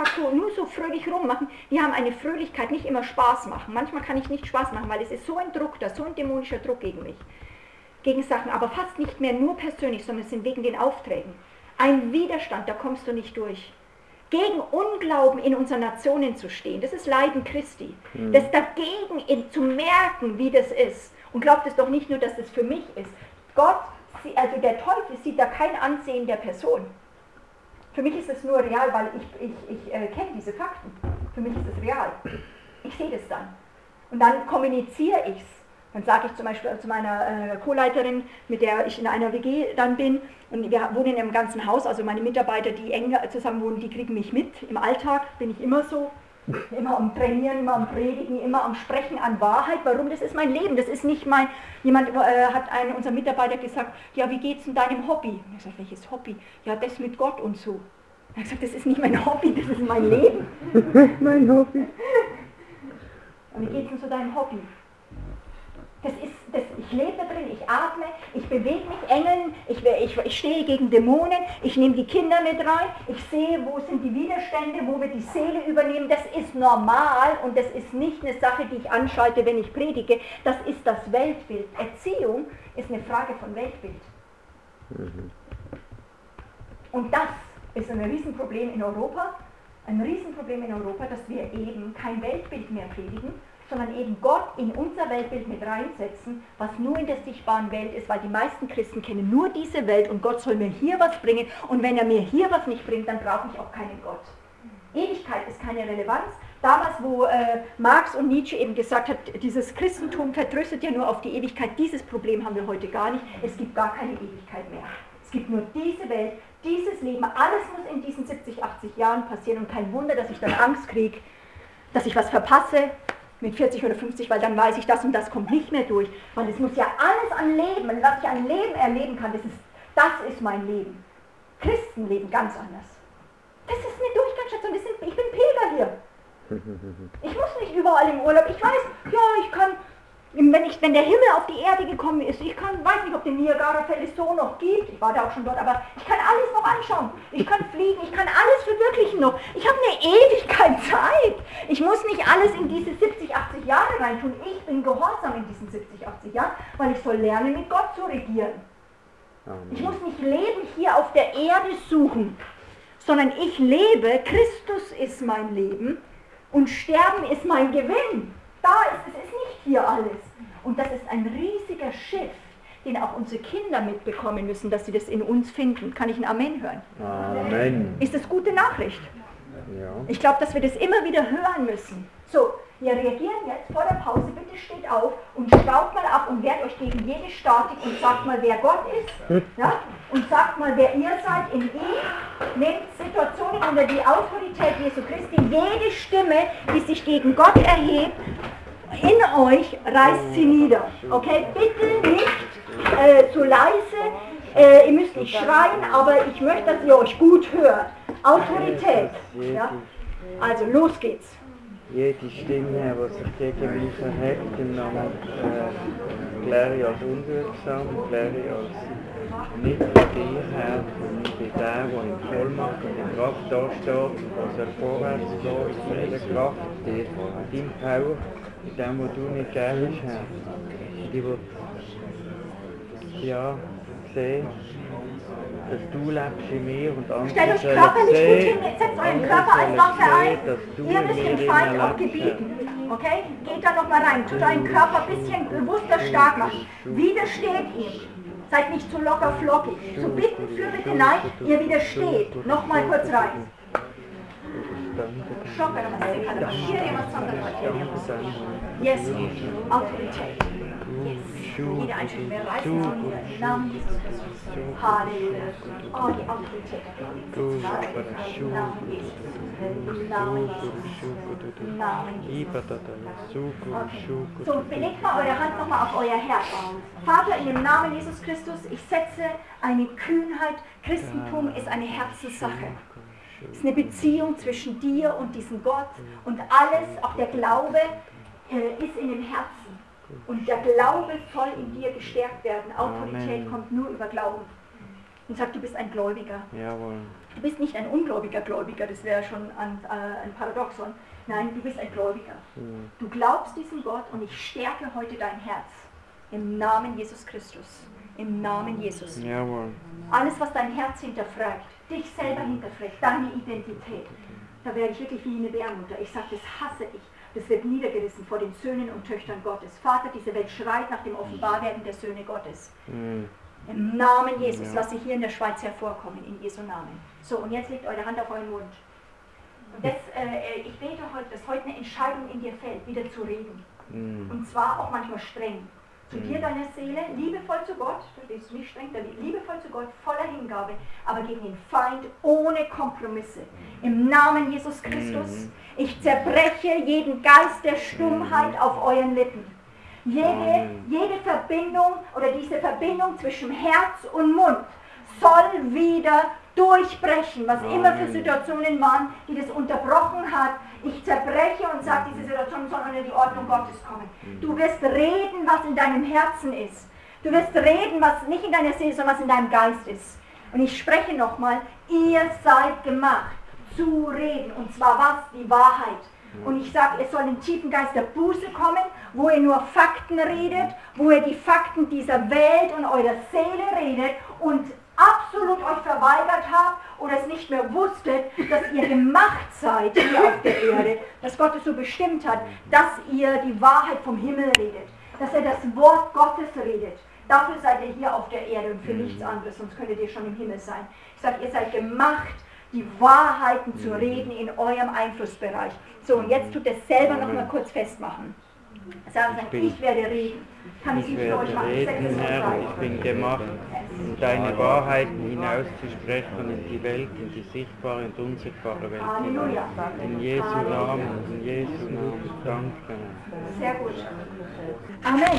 Tag so, nur so fröhlich rummachen. Wir haben eine Fröhlichkeit, nicht immer Spaß machen. Manchmal kann ich nicht Spaß machen, weil es ist so ein Druck da, so ein dämonischer Druck gegen mich. Gegen Sachen, aber fast nicht mehr nur persönlich, sondern es sind wegen den Aufträgen. Ein Widerstand, da kommst du nicht durch. Gegen Unglauben in unseren Nationen zu stehen, das ist Leiden Christi. Mhm. Das dagegen in, zu merken, wie das ist. Und glaubt es doch nicht nur, dass das für mich ist. Gott, also der Teufel sieht da kein Ansehen der Person. Für mich ist es nur real, weil ich, ich, ich äh, kenne diese Fakten. Für mich ist es real. Ich sehe das dann. Und dann kommuniziere ich es. Dann sage ich zum Beispiel zu meiner äh, Co-Leiterin, mit der ich in einer WG dann bin, und wir wohnen im ganzen Haus, also meine Mitarbeiter, die eng zusammen wohnen, die kriegen mich mit. Im Alltag bin ich immer so. Immer am Trainieren, immer am Predigen, immer am Sprechen an Wahrheit. Warum? Das ist mein Leben. Das ist nicht mein. Jemand äh, hat einen unserer Mitarbeiter gesagt: Ja, wie geht's in deinem Hobby? Und ich gesagt: Welches Hobby? Ja, das mit Gott und so. Er hat gesagt: Das ist nicht mein Hobby, das ist mein Leben. [laughs] mein Hobby. Und wie geht's denn zu deinem Hobby? Das ist, das, ich lebe da drin, ich atme, ich bewege mich, Engeln, ich, ich, ich stehe gegen Dämonen, ich nehme die Kinder mit rein, ich sehe, wo sind die Widerstände, wo wir die Seele übernehmen. Das ist normal und das ist nicht eine Sache, die ich anschalte, wenn ich predige. Das ist das Weltbild. Erziehung ist eine Frage von Weltbild. Mhm. Und das ist ein Riesenproblem in Europa, ein Riesenproblem in Europa, dass wir eben kein Weltbild mehr predigen, sondern eben Gott in unser Weltbild mit reinsetzen, was nur in der sichtbaren Welt ist, weil die meisten Christen kennen nur diese Welt und Gott soll mir hier was bringen und wenn er mir hier was nicht bringt, dann brauche ich auch keinen Gott. Ewigkeit ist keine Relevanz. Damals, wo äh, Marx und Nietzsche eben gesagt hat, dieses Christentum vertröstet ja nur auf die Ewigkeit, dieses Problem haben wir heute gar nicht. Es gibt gar keine Ewigkeit mehr. Es gibt nur diese Welt, dieses Leben. Alles muss in diesen 70, 80 Jahren passieren und kein Wunder, dass ich dann Angst kriege, dass ich was verpasse, mit 40 oder 50, weil dann weiß ich, das und das kommt nicht mehr durch. Weil es muss ja alles an Leben, was ich an Leben erleben kann, das ist, das ist mein Leben. Christen leben ganz anders. Das ist eine Durchgangsstation, ich bin Pilger hier. [laughs] Ich muss nicht überall im Urlaub. Ich weiß, ja, ich kann wenn, ich, wenn der Himmel auf die Erde gekommen ist, ich kann, weiß nicht, ob den Niagara-Fälle so noch gibt, ich war da auch schon dort, aber ich kann alles noch anschauen. Ich kann fliegen, ich kann alles verwirklichen noch. Ich habe eine Ewigkeit Zeit. Ich muss nicht alles in diese 70, 80 Jahre reintun. Ich bin gehorsam in diesen 70, 80 Jahren, weil ich soll lernen, mit Gott zu regieren. Ich muss nicht Leben hier auf der Erde suchen, sondern ich lebe, Christus ist mein Leben und Sterben ist mein Gewinn. Da ist es ist nicht hier alles. Und das ist ein riesiger Schiff, den auch unsere Kinder mitbekommen müssen, dass sie das in uns finden. Kann ich ein Amen hören? Amen. Ist das gute Nachricht? Ja. Ich glaube, dass wir das immer wieder hören müssen. So, wir reagieren jetzt vor der Pause. Bitte steht auf und schaut mal ab und wehrt euch gegen jede Statik und sagt mal, wer Gott ist. [laughs] Ja? Und sagt mal, wer ihr seid in ihm. Nehmt Situationen unter die Autorität Jesu Christi. Jede Stimme, die sich gegen Gott erhebt, in euch reißt sie nieder. Okay, bitte nicht äh, zu leise. Äh, ihr müsst nicht schreien, aber ich möchte, dass ihr euch gut hört. Autorität. Ja? Also los geht's. Jede Stimme, die sich gegen mich erhebt, im Namen äh, kläre ich als unwirksam, kläre ich als nicht von dir her. Und ich bin der, der in Vollmacht und in Kraft dasteht, was er vorwärts geht, mit jeder Kraft, mit deinem Power, mit dem, was du nicht gegeben hast, Herr. Ich will, ja, sehen, dass du mir und andere Stellt euch körperlich gut hin, setzt euren Körper als Waffe ein. Ihr müsst Feind drinnen auch gebieten. Okay? Geht da nochmal rein. Tut euren Körper ein bisschen bewusster stark machen. Widersteht ihm. Seid nicht zu locker flockig. So bitten für bitte nein. Ihr widersteht. Nochmal kurz rein. Yes, Autorität. Jeder Einzelne, uns hier im Namen Jesus Christus. So, belegt mal eure Hand nochmal auf euer Herz. Vater, in dem Namen Jesus Christus, ich setze eine Kühnheit. Christentum ist eine Herzenssache. Es ist eine Beziehung zwischen dir und diesem Gott. Und alles, auch der Glaube, äh, ist in dem Herzen. Und der Glaube soll in dir gestärkt werden. Autorität Amen. kommt nur über Glauben. Und sagt, du bist ein Gläubiger. Jawohl. Du bist nicht ein ungläubiger Gläubiger, das wäre schon ein, äh, ein Paradoxon. Nein, du bist ein Gläubiger. Mhm. Du glaubst diesem Gott und ich stärke heute dein Herz. Im Namen Jesus Christus. Im Namen Jesus. Jawohl. Alles, was dein Herz hinterfragt, dich selber hinterfragt, deine Identität, da wäre ich wirklich wie eine Bärmutter. Ich sage, das hasse ich. Das wird niedergerissen vor den Söhnen und Töchtern Gottes. Vater, diese Welt schreit nach dem Offenbarwerden der Söhne Gottes. Mhm. Im Namen Jesus, Ja. lass sie hier in der Schweiz hervorkommen, in Jesu Namen. So, und jetzt legt eure Hand auf euren Mund. Und das, äh, ich bete heute, dass heute eine Entscheidung in dir fällt, wieder zu reden. Mhm. Und zwar auch manchmal streng. Zu Mhm. dir, deiner Seele, liebevoll zu Gott, du bist nicht streng, liebevoll zu Gott, voller Hingabe, aber gegen den Feind ohne Kompromisse. Im Namen Jesus Christus, Mhm. ich zerbreche jeden Geist der Stummheit auf euren Lippen. Jede, jede Verbindung oder diese Verbindung zwischen Herz und Mund soll wieder durchbrechen, was immer für. Situationen waren, die das unterbrochen hat. Ich zerbreche und sage, diese Situation soll unter die Ordnung Gottes kommen. Du wirst reden, was in deinem Herzen ist. Du wirst reden, was nicht in deiner Seele, sondern was in deinem Geist ist. Und ich spreche nochmal, ihr seid gemacht zu reden. Und zwar was? Die Wahrheit. Und ich sage, es soll ein tiefen Geist der Buße kommen, wo ihr nur Fakten redet, wo ihr die Fakten dieser Welt und eurer Seele redet und absolut euch verweigert habt oder es nicht mehr wusstet, dass ihr gemacht seid hier auf der Erde, dass Gott es so bestimmt hat, dass ihr die Wahrheit vom Himmel redet, dass ihr das Wort Gottes redet. Dafür seid ihr hier auf der Erde und für nichts anderes, sonst könntet ihr schon im Himmel sein. Ich sage, ihr seid gemacht, die Wahrheiten zu reden in eurem Einflussbereich. So, und jetzt tut es selber noch mal kurz festmachen. Sagen Sie, bin- ich werde reden. Kann ich Ich werde. Ich reden, Herr, ich bin gemacht, um deine Wahrheiten hinauszusprechen in die Welt, in die sichtbare und unsichtbare Welt. Halleluja. In Jesu Namen, in Jesu Namen. Danke. Sehr gut. Amen.